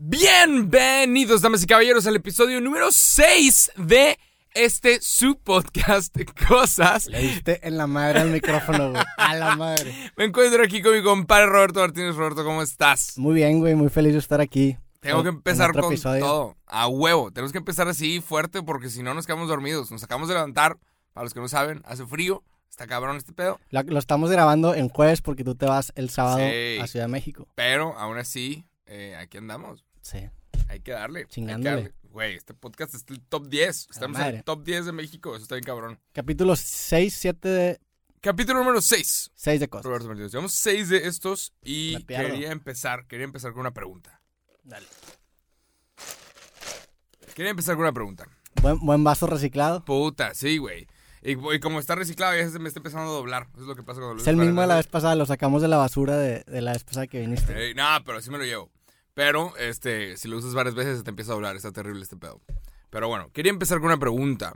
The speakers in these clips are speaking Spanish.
Bienvenidos, damas y caballeros, al episodio número 6 de este su podcast Cosas. Le diste en la madre al micrófono, güey. A la madre. Me encuentro aquí con mi compadre Roberto Martínez. Roberto, ¿cómo estás? Muy bien, güey. Muy feliz de estar aquí. Tengo que empezar con episodio. todo. A huevo. Tenemos que empezar así fuerte porque si no nos quedamos dormidos. Nos acabamos de levantar. Para los que no saben, hace frío. Está cabrón este pedo. Lo, lo estamos grabando en jueves porque tú te vas el sábado Sí. a Ciudad de México. Pero aún así, eh, aquí andamos. Sí. Hay que darle. Chingándole. Güey, este podcast es el top 10. Estamos en el top 10 de México. Eso está bien cabrón. Capítulo 6, 7 de... Capítulo número 6. 6 de cosas. Roberto Martínez. Llevamos 6 de estos y quería empezar, quería empezar con una pregunta. Dale. Quería empezar con una pregunta. Buen, buen vaso reciclado. Puta, sí, güey. Y, y como está reciclado, ya se me está empezando a doblar. Eso es lo que pasa cuando lo Es el mismo de la vez pasada. Lo sacamos de la basura de, de la vez pasada que viniste. Eh, no, pero sí me lo llevo. Pero, este, si lo usas varias veces, se te empieza a doblar. Está terrible este pedo. Pero bueno, quería empezar con una pregunta.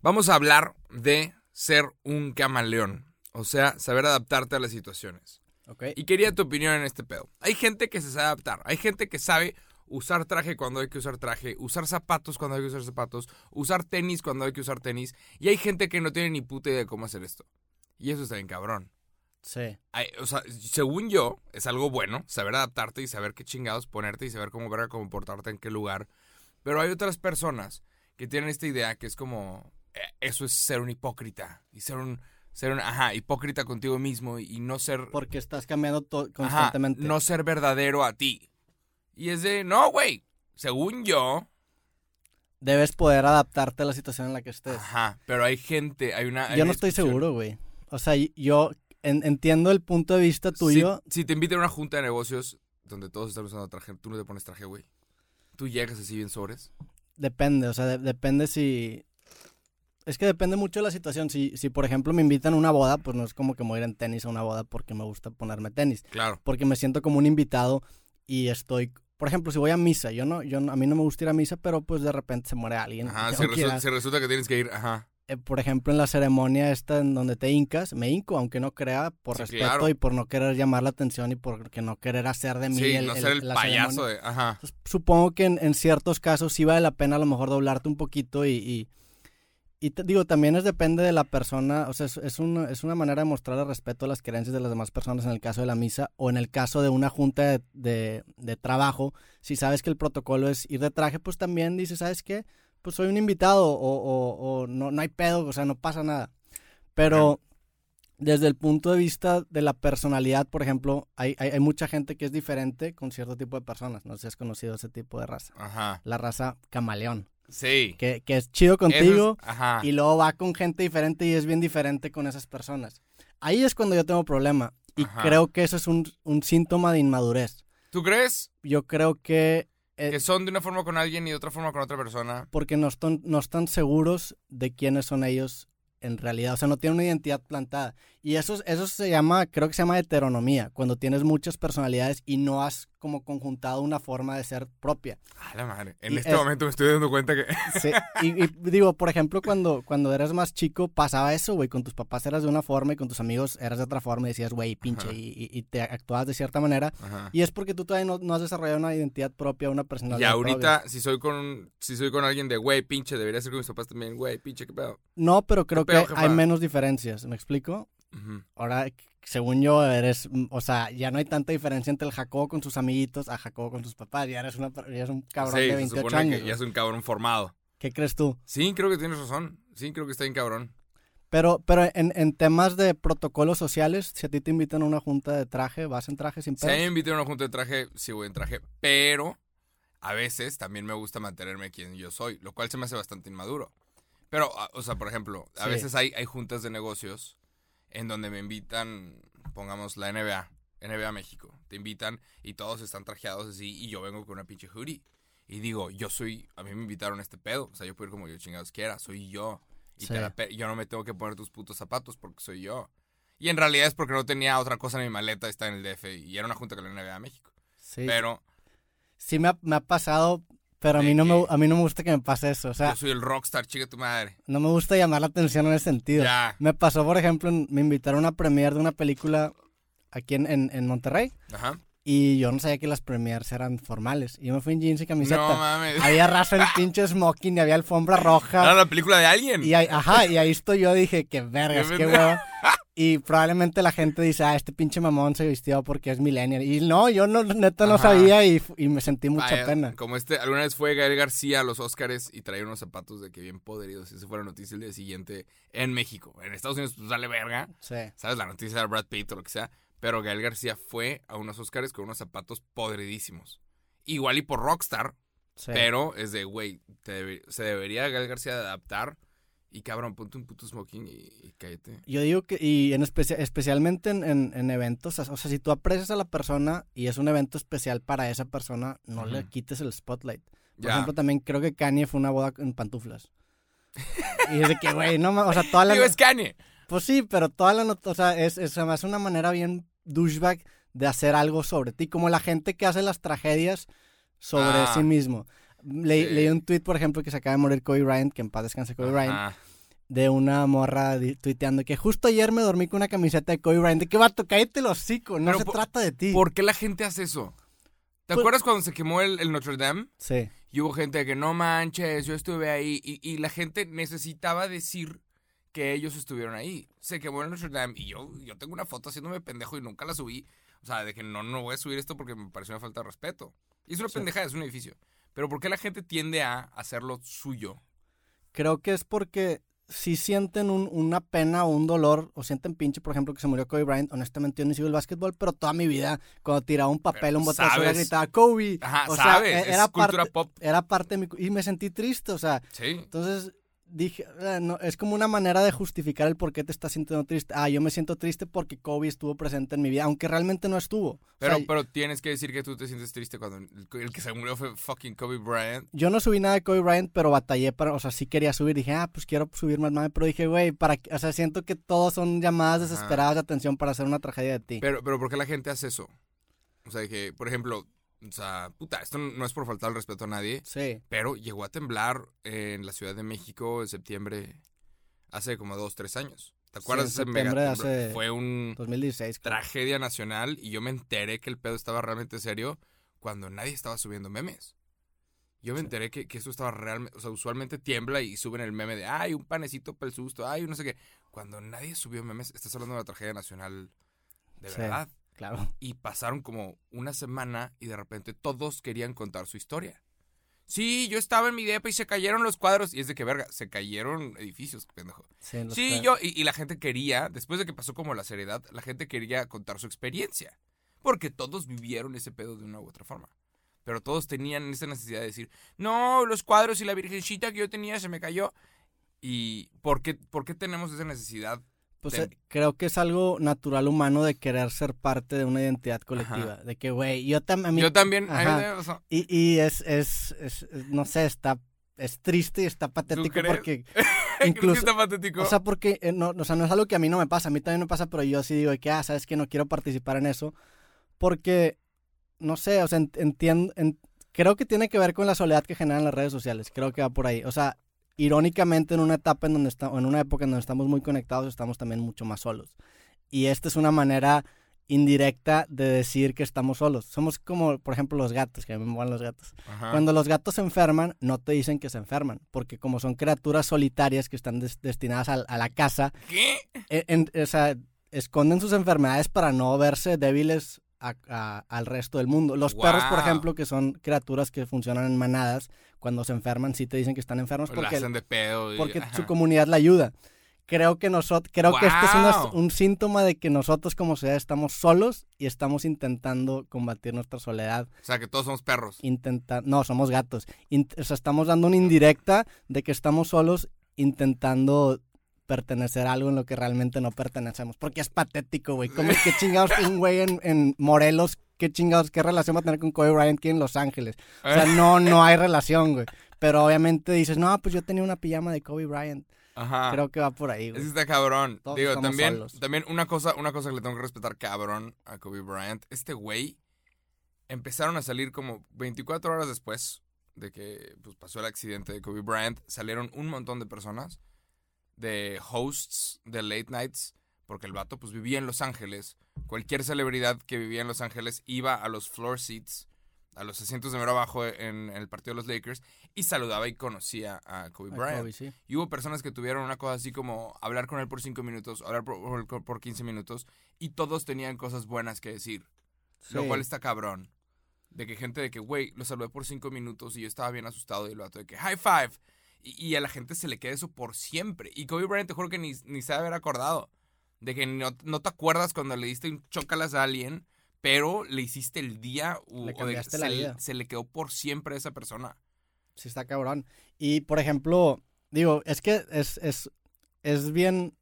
Vamos a hablar de ser un camaleón. O sea, saber adaptarte a las situaciones. Ok. Y quería tu opinión en este pedo. Hay gente que se sabe adaptar. Hay gente que sabe usar traje cuando hay que usar traje, usar zapatos cuando hay que usar zapatos, usar tenis cuando hay que usar tenis. Y hay gente que no tiene ni puta idea de cómo hacer esto. Y eso está bien cabrón. Sí. O sea, según yo, es algo bueno saber adaptarte y saber qué chingados ponerte y saber cómo verga comportarte en qué lugar. Pero hay otras personas que tienen esta idea que es como, eh, eso es ser un hipócrita. Y ser un, ser un, ajá, hipócrita contigo mismo y, y no ser... Porque estás cambiando Ajá, constantemente. no ser verdadero a ti. Y es de, no, güey. Según yo, Debes poder adaptarte a la situación en la que estés. ajá, pero hay gente, hay una... hay Yo no estoy seguro, güey. O sea, yo en- entiendo el punto de vista tuyo. Si, si te invitan a una junta de negocios donde todos están usando traje, tú no te pones traje, güey. Tú llegas así bien sobres. Depende, o sea, de- depende si... Es que depende mucho de la situación. Si, si, por ejemplo, me invitan a una boda, pues no es como que me voy a ir en tenis a una boda porque me gusta ponerme tenis. Claro. Porque me siento como un invitado y estoy... Por ejemplo, si voy a misa, yo no, yo no- a mí no me gusta ir a misa, pero pues de repente se muere alguien. Ajá, que resu- ir si resulta que tienes que ir, ajá. Eh, por ejemplo, en la ceremonia esta en donde te hincas, me hinco, aunque no crea, por Sí, respeto claro. y por no querer llamar la atención y por no querer hacer de mí Sí, el, no el- ser el la payaso de, ajá. Entonces, supongo que en, en ciertos casos sí vale la pena a lo mejor doblarte un poquito y, y, y te- digo, también es depende de la persona, o sea, es, es, una, es una manera de mostrar el respeto a las creencias de las demás personas en el caso de la misa o en el caso de una junta de, de, de trabajo, si sabes que el protocolo es ir de traje, pues también dices, ¿sabes qué? Pues soy un invitado o, o, o no, no hay pedo, o sea, no pasa nada. Pero desde el punto de vista de la personalidad, por ejemplo, hay, hay, hay mucha gente que es diferente con cierto tipo de personas. No sé si has conocido ese tipo de raza. Ajá. La raza camaleón, Sí. que, que es chido contigo es- ajá. y luego va con gente diferente y es bien diferente con esas personas. Ahí es cuando yo tengo problema. Y Ajá. creo que eso es un, un síntoma de inmadurez. ¿Tú crees Yo creo que... eh, que son de una forma con alguien y de otra forma con otra persona? porque no están, no están seguros de quiénes son ellos en realidad. O sea, no tienen una identidad plantada. Y eso, eso se llama, creo que se llama heteronomía, cuando tienes muchas personalidades y no has como conjuntado una forma de ser propia. A la madre. En Y este es- momento me estoy dando cuenta que... Sí, y, y digo, por ejemplo, cuando, cuando eras más chico pasaba eso, güey, con tus papás eras de una forma y con tus amigos eras de otra forma y decías, güey, pinche, y, y- y te actuabas de cierta manera. Ajá. Y es porque tú todavía no, no has desarrollado una identidad propia, una Y personalidad propia. ahorita, si soy con si soy con alguien de güey, pinche, debería ser con mis papás también, güey, pinche, qué pedo. No, pero creo ¿Qué que pedo, jefa? hay menos diferencias, ¿me explico? Ahora, según yo, eres, mm, o sea, ya no hay tanta diferencia entre el Jacobo con sus amiguitos a Jacobo con sus papás. Ya eres, una, ya eres un cabrón sí, de se 28 supone años. que ya es un cabrón formado. ¿Qué crees tú? Sí, creo que tienes razón. Sí, creo que está bien cabrón. Pero, pero en, en temas de protocolos sociales, si a ti te invitan a una junta de traje, vas en traje sin Si a mí me pedos. invitan a una junta de traje, sí voy en traje, pero a veces también me gusta mantenerme quien yo soy, lo cual se me hace bastante inmaduro. Pero, o sea, por ejemplo, a Sí. veces hay, hay juntas de negocios en donde me invitan, pongamos la NBA, NBA México, te invitan y todos están trajeados así y yo vengo con una pinche hoodie. Y digo, yo soy, a mí me invitaron a este pedo, o sea, yo puedo ir como yo chingados quiera, soy yo. Y Sí. te la pe- yo no me tengo que poner tus putos zapatos porque soy yo. Y en realidad es porque no tenía otra cosa en mi maleta, está en el DF y era una junta con la NBA México. Sí, Pero sí me ha, me ha pasado, pero a ¿De mí, no me, a mí no me gusta que me pase eso. O sea, yo soy el rockstar, chica tu madre. no me gusta llamar la atención en ese sentido. Ya. Me pasó, por ejemplo, me invitaron a una premiere de una película aquí en, en, en Monterrey. Ajá. Y yo no sabía que las premiers eran formales. Y yo me fui en jeans y camiseta. No mames. Había raza en pinche smoking y había alfombra roja. Era la película de alguien. Y ahí, ajá, y ahí estoy yo, dije, qué vergas, Qué huevo. Y probablemente la gente dice, ah, este pinche mamón se vistió porque es millennial. Y no, yo no, neta no Ajá. sabía y, y me sentí mucha Vaya, pena. Como este, alguna vez fue Gael García a los Oscars y traía unos zapatos de que bien podridos. Y esa fue la noticia el día siguiente en México. En Estados Unidos, pues dale verga. Sí. ¿Sabes? La noticia de Brad Pitt o lo que sea. Pero Gael García fue a unos Oscars con unos zapatos podridísimos. Igual y por Rockstar, sí. pero es de, güey, debe- se debería Gael García adaptar. Y cabrón, ponte un puto smoking y, y cállate. Yo digo que, y en especia- especialmente en, en- en eventos, o sea, si tú aprecias a la persona y es un evento especial para esa persona, no le Ujú. quites el spotlight. Por Ya. ejemplo, también creo que Kanye fue una boda en pantuflas. y es de que, güey, no o sea, toda la... Digo, es Kanye. Pues sí, pero toda la nota, o sea, es, es, hace una manera bien douchebag de hacer algo sobre ti, como la gente que hace las tragedias sobre Ah. sí mismo. Le- Sí. Leí un tweet, por ejemplo, que se acaba de morir Kobe Bryant, que en paz descanse Kobe Bryant, de una morra tuiteando que justo ayer me dormí con una camiseta de Kobe Bryant. De que vato, cállate el hocico, no Pero se por- trata de ti. ¿Por qué la gente hace eso? ¿Te Pues- acuerdas cuando se quemó el, el Notre Dame? Sí, Y hubo gente que no manches, yo estuve ahí. Y, y la gente necesitaba decir que ellos estuvieron ahí. Se quemó el Notre Dame y yo, yo tengo una foto haciéndome pendejo y nunca la subí. O sea, de que no, no voy a subir esto porque me pareció una falta de respeto. Y es una Sí. pendejada, es un edificio. Pero ¿por qué la gente tiende a hacerlo suyo? creo que es porque si sienten un- una pena o un dolor, o sienten pinche, por ejemplo, que se murió Kobe Bryant, honestamente yo ni sigo el básquetbol, pero toda mi vida, cuando tiraba un papel, un basura, sabes- gritaba Kobe. Ajá, o sea, ¿sabes? e- es era cultura parte, pop. era parte de mi... Y me sentí triste, o sea, Sí. entonces dije, "Ah, no, es como una manera de justificar el por qué te estás sintiendo triste. Ah, yo me siento triste porque Kobe estuvo presente en mi vida, aunque realmente no estuvo. O Pero, sea, pero tienes que decir que tú te sientes triste cuando el, el que se murió fue fucking Kobe Bryant. Yo no subí nada de Kobe Bryant, pero batallé para, o sea, sí quería subir. Dije, ah, pues quiero subir más mame, pero dije, güey, para, o sea, siento que todos son llamadas desesperadas de atención para hacer una tragedia de ti. Pero, pero ¿por qué la gente hace eso? O sea, que, por ejemplo, o sea, puta, esto no es por faltar el respeto a nadie, Sí, pero llegó a temblar en la Ciudad de México en septiembre, hace como dos, tres años. ¿Te Sí, acuerdas en de ese septiembre mega hace- Fue un 2016. creo. tragedia nacional y yo me enteré que el pedo estaba realmente serio cuando nadie estaba subiendo memes. Yo me Sí. enteré que, que eso estaba realmente, o sea, usualmente tiembla y suben el meme de, ay, un panecito para el susto, ay, no sé qué. Cuando nadie subió memes, estás hablando de la tragedia nacional de Sí. Claro. Y pasaron como una semana y de repente todos querían contar su historia. Sí, yo estaba en mi depa y se cayeron los cuadros. Y es de que, verga, se cayeron edificios, pendejo. Sí, yo, y, y la gente quería, después de que pasó como la seriedad, la gente quería contar su experiencia. Porque todos vivieron ese pedo de una u otra forma. Pero todos tenían esa necesidad de decir, no, los cuadros y la virgencita que yo tenía se me cayó. ¿Y por qué, por qué tenemos esa necesidad? Pues de- eh, creo que es algo natural humano de querer ser parte de una identidad colectiva. De que, güey, yo también... yo también, Ajá. Y, y es, es, es, no sé, está, es triste y está patético porque, incluso, está patético. o sea, porque, eh, no, o sea, no es algo que a mí no me pasa, a mí también me pasa, pero yo sí digo que, ah, sabes que no quiero participar en eso, porque, no sé, o sea, ent- entiendo, en- creo que tiene que ver con la soledad que generan las redes sociales, creo que va por ahí, o sea, irónicamente en una etapa en donde está, o en una época en donde estamos muy conectados, estamos también mucho más solos. Y esta es una manera indirecta de decir que estamos solos. Somos como, por ejemplo, los gatos, que a mí me molan los gatos. Ajá. Cuando los gatos se enferman, no te dicen que se enferman, porque como son criaturas solitarias que están des- destinadas al- a, la casa, ¿Qué? e- en- o sea, esconden sus enfermedades para no verse débiles a- a- al resto del mundo. Los perros, por ejemplo, que son criaturas que funcionan en manadas, cuando se enferman sí te dicen que están enfermos La porque, hacen de pedo. y- porque ajá. su comunidad la ayuda. Creo que nosotros, creo que este es una- un síntoma de que nosotros como sociedad estamos solos y estamos intentando combatir nuestra soledad O sea, que todos somos perros. intenta no, somos gatos. Int- o sea, estamos dando una indirecta de que estamos solos intentando pertenecer a algo en lo que realmente no pertenecemos. Porque es patético, güey. ¿Cómo qué chingados un güey en, en Morelos? ¿Qué chingados? ¿Qué relación va a tener con Kobe Bryant aquí en Los Ángeles? O sea, no, no hay relación, güey. Pero obviamente dices, no, pues yo tenía una pijama de Kobe Bryant. Ajá. Creo que va por ahí, Ese güey. está cabrón. Todos Digo, también, solos. también una cosa, una cosa que le tengo que respetar cabrón a Kobe Bryant. Este güey empezaron a salir como 24 horas después de que pues, pasó el accidente de Kobe Bryant. Salieron un montón de personas, de hosts de late nights, porque el vato pues vivía en Los Ángeles. Cualquier celebridad que vivía en Los Ángeles iba a los floor seats, a los asientos de mero abajo en, en el partido de los Lakers y saludaba y conocía a Kobe A Bryant. Kobe, sí. Y hubo personas que tuvieron una cosa así como hablar con él por 5 minutos, hablar por, por, por 15 minutos, y todos tenían cosas buenas que decir. Lo cual está cabrón. De que gente de que, güey, lo saludé por 5 minutos y yo estaba bien asustado y el vato de que, high five. Y, a la gente se le queda eso por siempre. Y Kobe Bryant te juro que ni, ni de haber acordado. De que no, no te acuerdas cuando le diste un chocalas a alguien, pero le hiciste el día u- Le o de- se, la vida. se le quedó por siempre a esa persona. Sí, está cabrón. Y, por ejemplo, digo, es que es, es, es bien...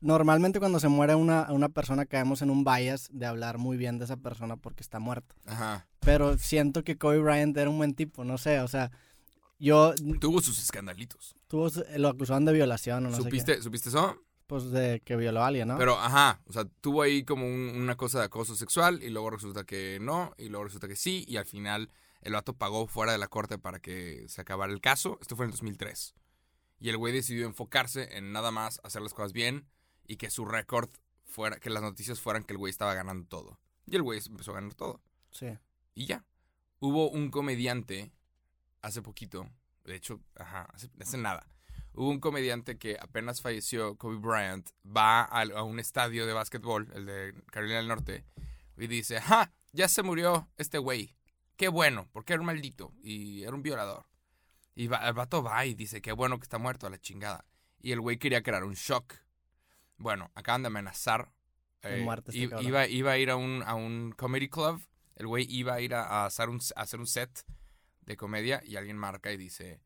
Normalmente cuando se muere una, una persona caemos en un bias de hablar muy bien de esa persona porque está muerto. Ajá. Pero siento que Kobe Bryant era un buen tipo, no sé, o sea, yo... Tuvo sus escandalitos. Tuvo, lo acusaban de violación o no sé ¿Supiste, ¿Supiste eso? Pues de que violó a alguien, ¿no? Pero, ajá, o sea, tuvo ahí como un- una cosa de acoso sexual y luego resulta que no, y luego resulta que sí, y al final el vato pagó fuera de la corte para que se acabara el caso. Esto fue en el 2003. Y el güey decidió enfocarse en nada más hacer las cosas bien y que su récord fuera, que las noticias fueran que el güey estaba ganando todo. Y el güey empezó a ganar todo. Sí. Y ya. Hubo un comediante hace poquito, de hecho, ajá, hace, hace nada. Hubo un comediante que apenas falleció, Kobe Bryant, va a, un estadio de básquetbol, el de Carolina del Norte, y dice, ¡ja! Ya se murió este güey. Qué bueno, porque era un maldito y era un violador. Y va- el vato va y dice, qué bueno que está muerto a la chingada. Y el güey quería crear un shock. Bueno, acaban de amenazar. Muerte este iba, iba a ir a un, a un comedy club. El güey iba a ir a, a hacer un, a hacer un set de comedia y alguien marca y dice,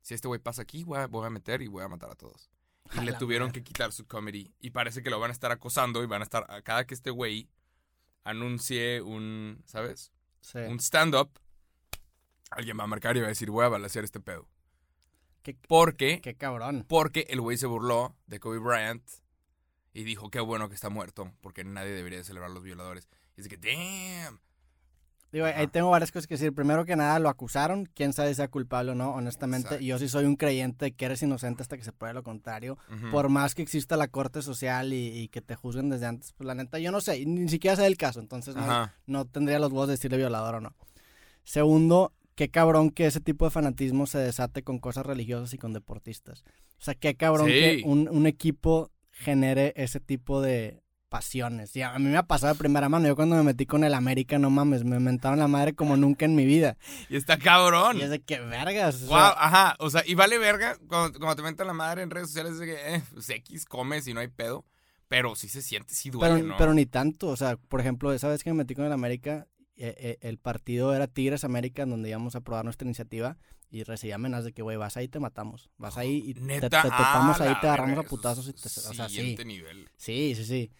si este güey pasa aquí, voy a, voy a meter y voy a matar a todos. Y A le tuvieron que quitar su comedy. Y parece que lo van a estar acosando y van a estar, a cada que este güey anuncie un, ¿sabes? Sí. Un stand-up, alguien va a marcar y va a decir, voy a balancear este pedo. Qué, Porque, qué cabrón. porque el güey se burló de Kobe Bryant y dijo, qué bueno que está muerto, porque nadie debería de celebrar a los violadores. Y es que, damn. Digo, ahí tengo varias cosas que decir. Primero que nada, lo acusaron. Quién sabe si sea culpable o no, honestamente. Exacto. Yo sí soy un creyente de que eres inocente hasta que se pruebe lo contrario. Por más que exista la corte social y, y que te juzguen desde antes, pues la neta, yo no sé. Ni siquiera sé el caso. Entonces no, tendría los huevos de decirle violador o no. Segundo, qué cabrón que ese tipo de fanatismo se desate con cosas religiosas y con deportistas. O sea, qué cabrón Sí. que un, un equipo genere ese tipo de pasiones. Y a mí me ha pasado de primera mano. Yo cuando me metí con el América, no mames, me mentaron la madre como nunca en mi vida. Y está cabrón. Y es de que vergas. o Wow, sea, ajá, o sea, y vale verga cuando, cuando te mentan la madre en redes sociales de que, eh, pues X comes y no hay pedo, pero sí se siente, sí duele, pero, ¿no? pero ni tanto. O sea, por ejemplo, esa vez que me metí con el América, eh, eh, el partido era Tigres América, donde íbamos a probar nuestra iniciativa. Y recibí amenazas de que, güey, vas ahí, te matamos. Vas ahí y te, Neta, te topamos ah, ahí, la te agarramos verga, a putazos. Y es te, o sea, sí. siguiente nivel. Sí, sí, sí.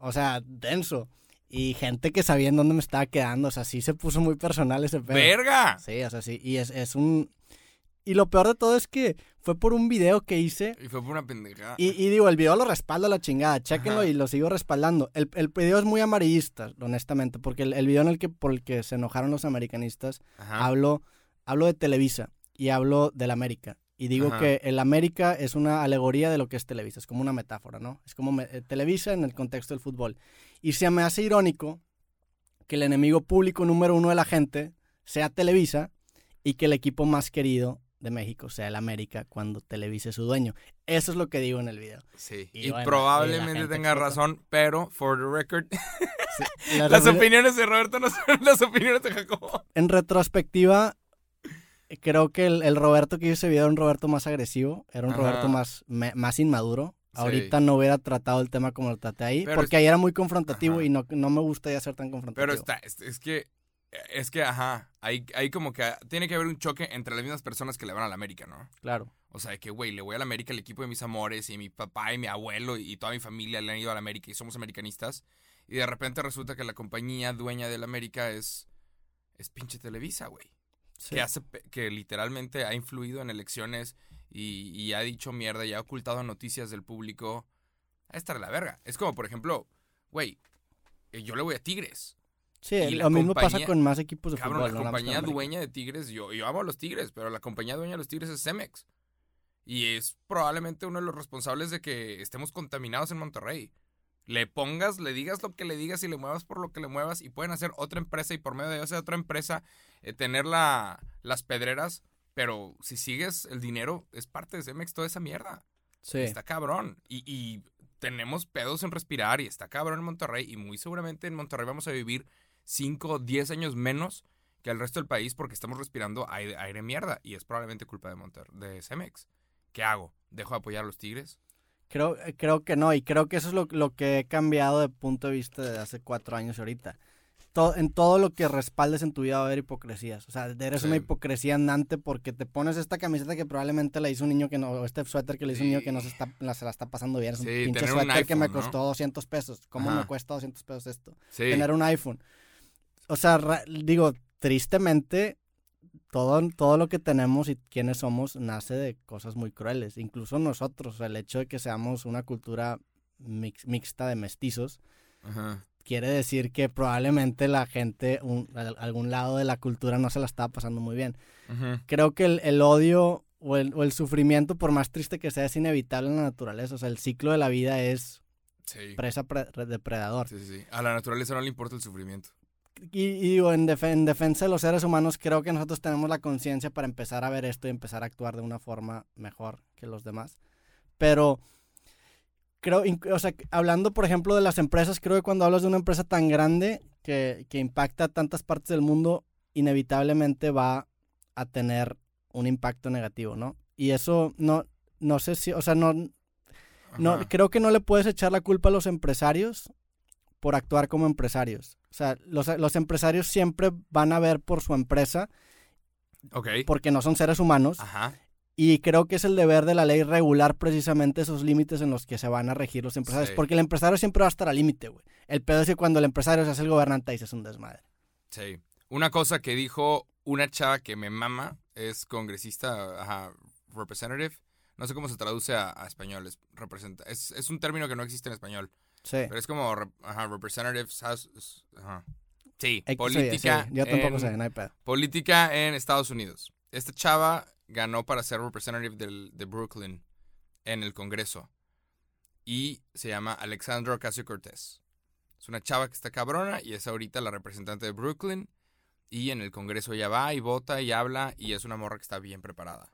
O sea, denso. Y gente que sabía en dónde me estaba quedando. O sea, sí se puso muy personal ese pedo. ¡Verga! Sí, o sea, sí. Y es, es un... Y lo peor de todo es que fue por un video que hice. Y fue por una pendejada. Y, y digo, el video lo respalda la chingada. Chéquenlo Ajá. y lo sigo respaldando. El, el video es muy amarillista, honestamente. Porque el, el video en el que, por el que se enojaron los americanistas, Ajá. hablo, hablo de Televisa y hablo del América. Y digo Ajá. que el América es una alegoría de lo que es Televisa, es como una metáfora, ¿no? Es como me- eh, Televisa en el contexto del fútbol. Y se me hace irónico que el enemigo público número uno de la gente sea Televisa y que el equipo más querido de México sea el América cuando Televisa es su dueño. Eso es lo que digo en el video. Sí. Y Y, bueno, y probablemente gente tenga explota. razón, pero, for the record, Sí, la las opiniones de Roberto no son las opiniones de Jacobo. En retrospectiva, creo que el, el Roberto que hizo ese video era un Roberto más agresivo, era un Ajá. Roberto más, me- más inmaduro. Sí. Ahorita no hubiera tratado el tema como lo traté ahí, Pero porque es- ahí era muy confrontativo Ajá. y no, no me gustaría ser tan confrontativo. Pero está, es, es que, es que, ajá, hay, hay como que, tiene que haber un choque entre las mismas personas que le van a la América, ¿no? Claro. O sea, que, güey, le voy a la América, el equipo de mis amores, y mi papá y mi abuelo y toda mi familia le han ido a la América y somos americanistas. Y de repente resulta que la compañía dueña de la América es, es pinche Televisa, güey. Sí. Que hace, que literalmente ha influido en elecciones y, y ha dicho mierda y ha ocultado noticias del público. A estar la verga. Es como, por ejemplo, güey, eh, yo le voy a Tigres. Sí, y lo mismo pasa con más equipos de Cabrón, fútbol. la compañía dueña de Tigres, yo, yo amo a los Tigres, pero la compañía dueña de los Tigres es Cemex. Y es probablemente uno de los responsables de que estemos contaminados en Monterrey. Le pongas, le digas lo que le digas y le muevas por lo que le muevas y pueden hacer otra empresa y por medio de esa otra empresa eh, tener la, las pedreras, pero si sigues el dinero es parte de Cemex toda esa mierda. Sí. Está cabrón. Y, y tenemos pedos en respirar y está cabrón en Monterrey y muy seguramente en Monterrey vamos a vivir 5 o 10 años menos que el resto del país porque estamos respirando aire, aire mierda y es probablemente culpa de Monter de Cemex. ¿Qué hago? ¿Dejo de apoyar a los Tigres? Creo, eh, creo que no, y creo que eso es lo, lo que he cambiado de punto de vista de hace cuatro años y ahorita. To- en todo lo que respaldes en tu vida va a haber hipocresías. O sea, eres Sí. una hipocresía andante porque te pones esta camiseta que probablemente la hizo un niño que no, o este suéter que le hizo un niño que no se, está, la, se la está pasando bien. Es un Sí, pinche tener un suéter que me iPhone, ¿no? costó 200 pesos. ¿Cómo Ajá. me cuesta 200 pesos esto? Sí. Tener un iPhone. O sea, ra- digo, tristemente, todo, todo lo que tenemos y quienes somos nace de cosas muy crueles. Incluso nosotros, el hecho de que seamos una cultura mix- mixta de mestizos, Ajá. quiere decir que probablemente la gente, un- algún lado de la cultura no se la estaba pasando muy bien. Creo que el, el odio o el, o el sufrimiento, por más triste que sea, es inevitable en la naturaleza. O sea, el ciclo de la vida es Sí. presa pre- depredador. Sí, sí, sí. A la naturaleza no le importa el sufrimiento. Y, y digo, en, defe- en defensa de los seres humanos, creo que nosotros tenemos la conciencia para empezar a ver esto y empezar a actuar de una forma mejor que los demás. Pero creo, o sea, hablando por ejemplo de las empresas, creo que cuando hablas de una empresa tan grande que, que impacta a tantas partes del mundo, inevitablemente va a tener un impacto negativo, ¿no? Y eso no, no sé si, o sea, no, no, Ajá. creo que no le puedes echar la culpa a los empresarios por actuar como empresarios. O sea, los, los empresarios siempre van a ver por su empresa Ok. porque no son seres humanos Ajá. y creo que es el deber de la ley regular precisamente esos límites en los que se van a regir los empresarios. Sí. Porque el empresario siempre va a estar al límite, güey. El pedo es que cuando el empresario se hace el gobernante ahí se hace un desmadre. Sí. Una cosa que dijo una chava que me mama es congresista, ajá, representative. No sé cómo se traduce a, a español. Es, representa, es, es un término que no existe en español. Sí. Pero es como ajá, representatives. house- ajá. Sí, X- política. sí, Yo tampoco en- sé, hay pedo. Política en Estados Unidos. Esta chava ganó para ser representative del- de Brooklyn en el Congreso. Y se llama Alexandra Ocasio Cortés. Es una chava que está cabrona y es ahorita la representante de Brooklyn. Y en el Congreso ella va y vota y habla y es una morra que está bien preparada.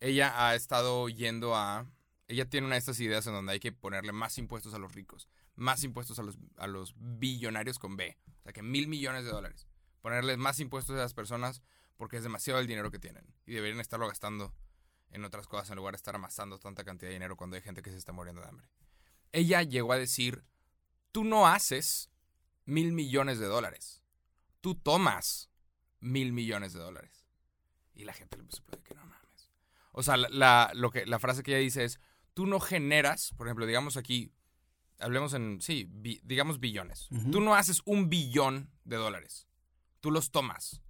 Ella ha estado yendo a... Ella tiene una de estas ideas en donde hay que ponerle más impuestos a los ricos, más impuestos a los, a los billonarios con B. O sea, que mil millones de dólares. Ponerles más impuestos a las personas porque es demasiado el dinero que tienen. Y deberían estarlo gastando en otras cosas en lugar de estar amasando tanta cantidad de dinero cuando hay gente que se está muriendo de hambre. Ella llegó a decir, tú no haces mil millones de dólares. Tú tomas mil millones de dólares. Y la gente le empezó a que no mames. O sea, la, la- lo que, la frase que ella dice es, tú no generas, por ejemplo, digamos aquí, hablemos en, sí, bi- digamos billones. Tú no haces un billón de dólares. Tú los tomas.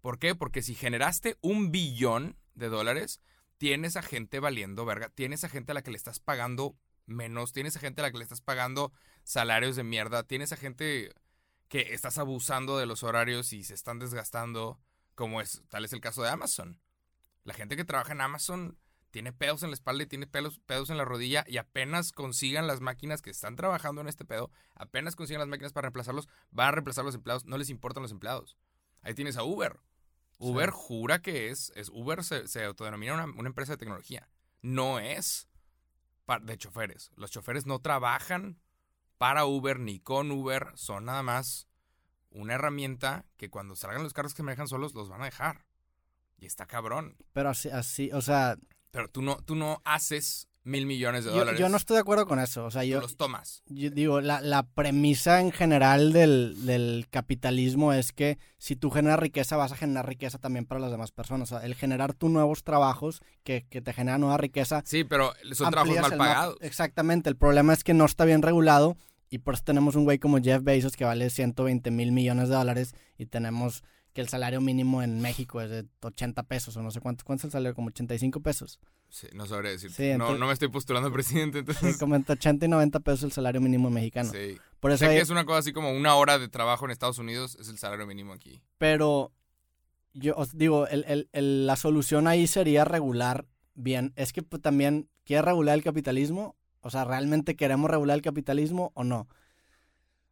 ¿Por qué? Porque si generaste un billón de dólares, tienes a gente valiendo verga, tienes a gente a la que le estás pagando menos, tienes a gente a la que le estás pagando salarios de mierda, tienes a gente que estás abusando de los horarios y se están desgastando, como es tal es el caso de Amazon. La gente que trabaja en Amazon tiene pedos en la espalda y tiene pelos, pedos en la rodilla y apenas consigan las máquinas que están trabajando en este pedo, apenas consigan las máquinas para reemplazarlos, van a reemplazar a los empleados, no les importan los empleados. Ahí tienes a Uber. Uber Sí. jura que es, es Uber se, se autodenomina una, una empresa de tecnología. No es de choferes. Los choferes no trabajan para Uber ni con Uber, son nada más una herramienta que cuando salgan los carros que manejan solos los van a dejar. Y está cabrón. Pero así, así o sea, Pero tú no, tú no haces mil millones de dólares. yo no estoy de acuerdo con eso. O sea, tú yo, los tomas. Yo digo, la, la premisa en general del, del capitalismo es que si tú generas riqueza, vas a generar riqueza también para las demás personas. O sea, el generar tú nuevos trabajos que, que te generan nueva riqueza. Sí, pero son trabajos mal el pagados. Exactamente. El problema es que no está bien regulado y por eso tenemos un güey como Jeff Bezos que vale 120 mil millones de dólares y tenemos que el salario mínimo en México es de 80 pesos o no sé cuánto. ¿Cuánto es el salario? Como 85 pesos. Sí, no sabré decir. Sí, no, no me estoy postulando a presidente, Sí, entonces. como entre 80 y 90 pesos el salario mínimo mexicano. Sí. Por eso Sé hay- que es una cosa así como una hora de trabajo en Estados Unidos es el salario mínimo aquí. Pero yo os digo, el- el- el- la solución ahí sería regular bien. Es que pues, también quiere regular el capitalismo O sea, ¿realmente queremos regular el capitalismo o no?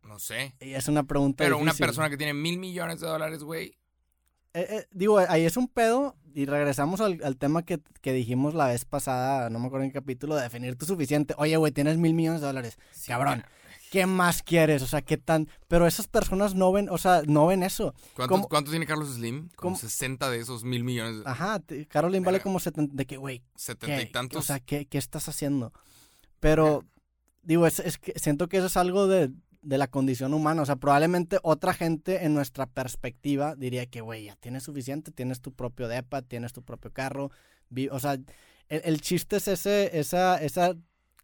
No sé. Es una pregunta Pero una persona que tiene mil millones de dólares, güey. Eh, eh, digo, ahí es un pedo y regresamos al, al tema que, que dijimos la vez pasada, no me acuerdo en qué capítulo, de definir tu suficiente. Oye, güey, tienes mil millones de dólares. Sí, Cabrón. ¿Qué más quieres? O sea, ¿qué tan...? Pero esas personas no ven, o sea, no ven eso. ¿Cuántos, ¿Cómo? cuántos tiene Carlos Slim? Como ¿Cómo? 60 de esos mil millones. Ajá, te- Caroline vale como 70... De que, güey, Setenta y ¿qué? tantos. O sea, ¿qué, qué estás haciendo? Pero, digo, es, es que siento que eso es algo de, de la condición humana. O sea, probablemente otra gente en nuestra perspectiva diría que, güey, ya tienes suficiente, tienes tu propio depa, tienes tu propio carro. O sea, el, el chiste es ese, esa, esa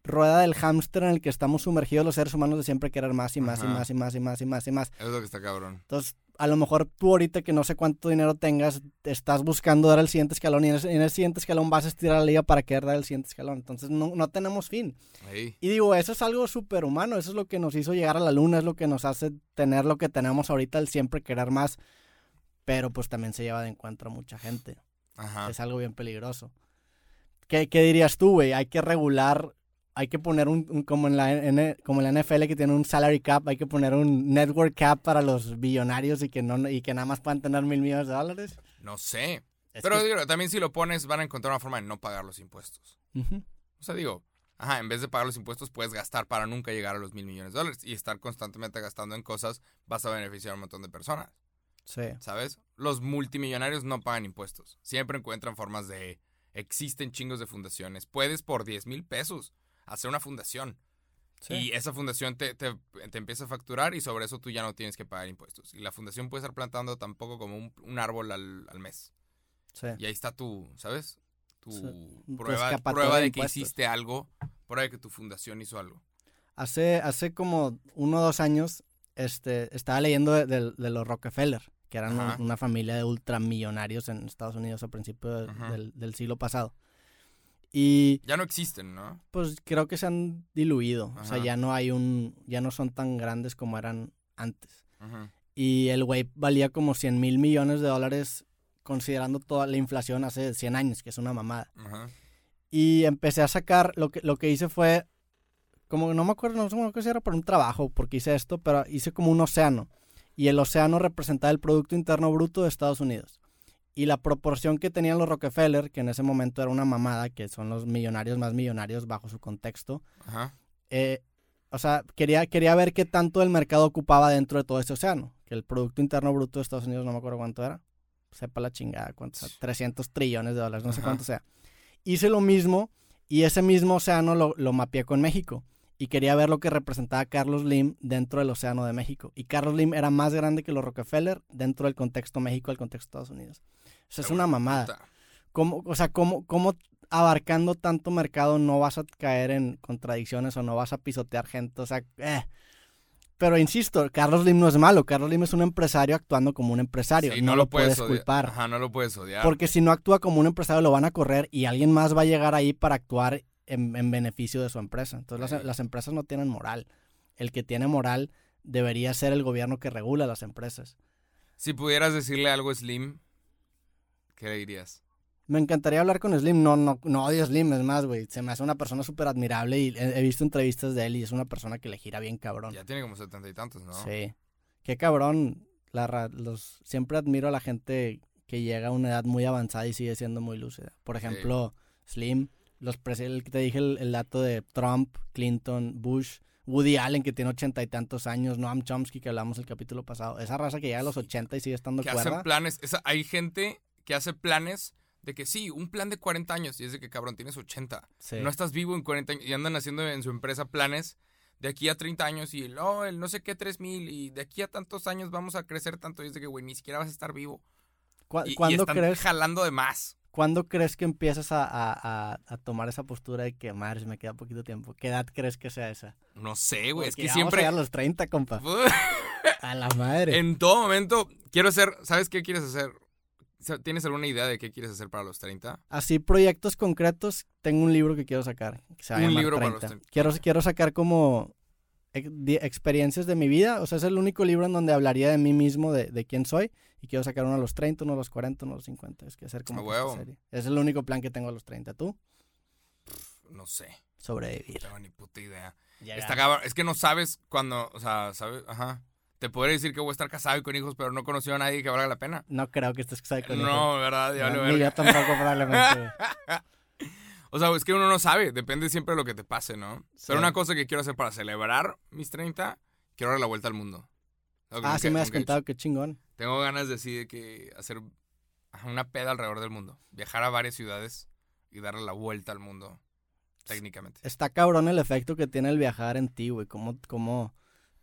rueda del hámster en el que estamos sumergidos los seres humanos de siempre querer más y más y Ajá. más y más y más y más y más. es lo que está cabrón. Entonces, a lo mejor tú ahorita que no sé cuánto dinero tengas, te estás buscando dar el siguiente escalón y en ese, en el siguiente escalón vas a estirar la liga para querer dar el siguiente escalón. Entonces, no, no tenemos fin. Ey, Y digo, eso es algo súper humano, eso es lo que nos hizo llegar a la luna, es lo que nos hace tener lo que tenemos ahorita, el siempre querer más. Pero pues también se lleva de encuentro a mucha gente. Ajá. Es algo bien peligroso. ¿Qué, qué dirías tú, güey? Hay que regular, hay que poner un, un- como, en la, N- como en la NFL que tiene un salary cap, hay que poner un network cap para los billonarios y que, no, y que nada más puedan tener mil millones de dólares. No sé. Es Pero que- digo, también si lo pones, van a encontrar una forma de no pagar los impuestos. O sea, digo, ajá, en vez de pagar los impuestos, puedes gastar para nunca llegar a los mil millones de dólares. Y estar constantemente gastando en cosas, vas a beneficiar a un montón de personas. Sí. ¿Sabes? Los multimillonarios no pagan impuestos. Siempre encuentran formas de. Existen chingos de fundaciones. Puedes por 10 mil pesos hacer una fundación. Y esa fundación te, te- te empieza a facturar y sobre eso tú ya no tienes que pagar impuestos. Y la fundación puede estar plantando tampoco como un, un árbol al, al mes. sí. Y ahí está tu, ¿sabes? Tu Sí, prueba, prueba de de que hiciste algo, prueba de que tu fundación hizo algo. Hace, hace como uno o dos años este, estaba leyendo de, de- de los Rockefeller, que eran un- una familia de ultramillonarios en Estados Unidos a principios del, del siglo pasado. Y Ya no existen, ¿no? pues creo que se han diluido. O sea, ya no hay un, ya no son tan grandes como eran antes. Y el güey valía como 100 mil millones de dólares considerando toda la inflación hace 100 años, que es una mamada. Ajá. Y empecé a sacar, lo que, lo que hice fue, como no me acuerdo, no sé cómo si era por un trabajo, porque hice esto, pero hice como un océano. Y el océano representaba el Producto Interno Bruto de Estados Unidos. Y la proporción que tenían los Rockefeller, que en ese momento era una mamada, que son los millonarios más millonarios bajo su contexto, Ajá. eh, o sea, quería, quería ver qué tanto el mercado ocupaba dentro de todo ese océano. Que el Producto Interno Bruto de Estados Unidos, no me acuerdo cuánto era. Sepa la chingada, cuánto, sea, 300 trillones de dólares, no sé cuánto sea. Hice lo mismo y ese mismo océano lo, lo mapeé con México. Y quería ver lo que representaba Carlos Lim dentro del Océano de México. Y Carlos Lim era más grande que los Rockefeller dentro del contexto México al contexto Estados Unidos. O sea, es una mamada. ¿Cómo, o sea, cómo, cómo abarcando tanto mercado no vas a caer en contradicciones o no vas a pisotear gente? O sea, eh. Pero insisto, Carlos Lim no es malo. Carlos Lim es un empresario actuando como un empresario. Sí, no, lo puedes, culpar. Ajá, no lo puedes odiar. Porque si no actúa como un empresario, lo van a correr y alguien más va a llegar ahí para actuar en, en beneficio de su empresa. Entonces, las, las empresas no tienen moral. El que tiene moral debería ser el gobierno que regula las empresas. Si pudieras decirle algo a Slim, ¿qué le dirías? Me encantaría hablar con Slim. No, no, no odio Slim, es más, güey. Se me hace una persona súper admirable y he, he visto entrevistas de él y es una persona que le gira bien cabrón. Ya tiene como setenta y tantos, ¿no? Sí. Qué cabrón. La, los, siempre admiro a la gente que llega a una edad muy avanzada y sigue siendo muy lúcida. Por ejemplo, Slim, los el que te dije el, el dato de Trump, Clinton, Bush, Woody Allen, que tiene ochenta y tantos años, Noam Chomsky, que hablamos el capítulo pasado. Esa raza que llega a los ochenta y sigue estando Que cuerda. hacen planes. Esa, hay gente que hace planes de que sí, un plan de 40 años. Y es de que, cabrón, tienes 80. Sí. No estás vivo en 40 años. Y andan haciendo en su empresa planes de aquí a 30 años. Y el, oh, el no sé qué, 3000. Y de aquí a tantos años vamos a crecer tanto. Y es de que, güey, ni siquiera vas a estar vivo. ¿Cu- Y, y ¿Cuándo, están crees, jalando de más. ¿Cuándo crees que empiezas a, a- a- tomar esa postura de que, madre, me queda poquito tiempo? ¿Qué edad crees que sea esa? No sé, güey. Es que ya siempre. Vamos a a los 30, compa. A la madre. en todo momento, quiero hacer. ¿Sabes qué quieres hacer? ¿Tienes alguna idea de qué quieres hacer para los 30? Así, proyectos concretos, tengo un libro que quiero sacar. que se va a Un libro para los 30. 30. Quiero, quiero sacar como experiencias de mi vida. O sea, es el único libro en donde hablaría de mí mismo, de, de quién soy. Y quiero sacar uno a los 30, uno a los 40, uno a los 50. Es que hacer como que esta serie. Es el único plan que tengo a los 30. ¿Tú? No sé. sobrevivir. No tengo ni puta idea. Cabrón. Es que no sabes cuando, o sea, ¿sabes? Ajá. Te podría decir que voy a estar casado y con hijos, pero no he conocido a nadie que valga la pena. No creo que estés casado con hijos. No, ¿verdad? Ya No, ni yo tampoco probablemente. O sea, es que uno no sabe, depende siempre de lo que te pase, ¿no? Sí. Pero una cosa que quiero hacer para celebrar mis 30, quiero dar la vuelta al mundo. Ah, sí me has contado, qué chingón. Tengo ganas de así de que hacer una peda alrededor del mundo. Viajar a varias ciudades y darle la vuelta al mundo, técnicamente. Está cabrón el efecto que tiene el viajar en ti, güey. Cómo, cómo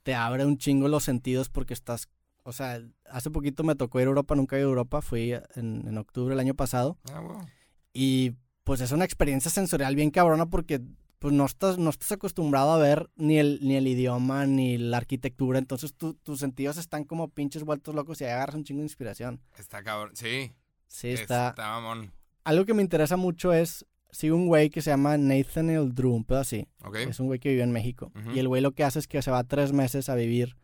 te abre un chingo los sentidos porque estás... O sea, hace poquito me tocó ir a Europa, nunca he ido a Europa. Fui en, en octubre del año pasado. Ah, wow. Y pues es una experiencia sensorial bien cabrona porque pues no estás, no estás acostumbrado a ver ni el, ni el idioma ni la arquitectura. Entonces tu- tus sentidos están como pinches vueltos locos y agarras un chingo de inspiración. Está cabrón. Sí. Sí, está... Está mamón. Algo que me interesa mucho es... Sigo un güey que se llama Nathaniel Drew, un pedo así. Es un güey que vive en México. Y el güey lo que hace es que se va tres meses a vivir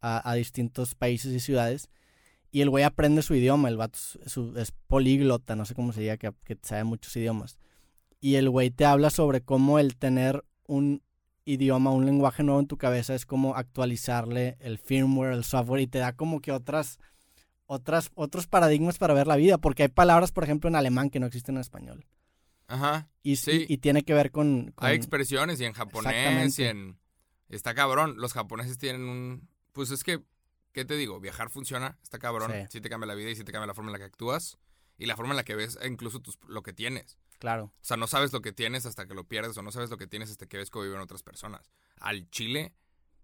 a, a distintos países y ciudades. Y el güey aprende su idioma. El vato es, su- es políglota, no sé cómo se diga, que, que sabe muchos idiomas. Y el güey te habla sobre cómo el tener un idioma, un lenguaje nuevo en tu cabeza es como actualizarle el firmware, el software y te da como que otras, otras, otros paradigmas para ver la vida. Porque hay palabras, por ejemplo, en alemán que no existen en español. Ajá. Y, Sí. y, y tiene que ver con... con- Hay expresiones y en japonés y en... Está cabrón. Los japoneses tienen un... Pues es que, ¿qué te digo? Viajar funciona, está cabrón. Sí. Sí te cambia la vida y sí te cambia la forma en la que actúas. Y la forma en la que ves incluso tus, lo que tienes. Claro. O sea, no sabes lo que tienes hasta que lo pierdes o no sabes lo que tienes hasta que ves cómo viven otras personas. Al Chile,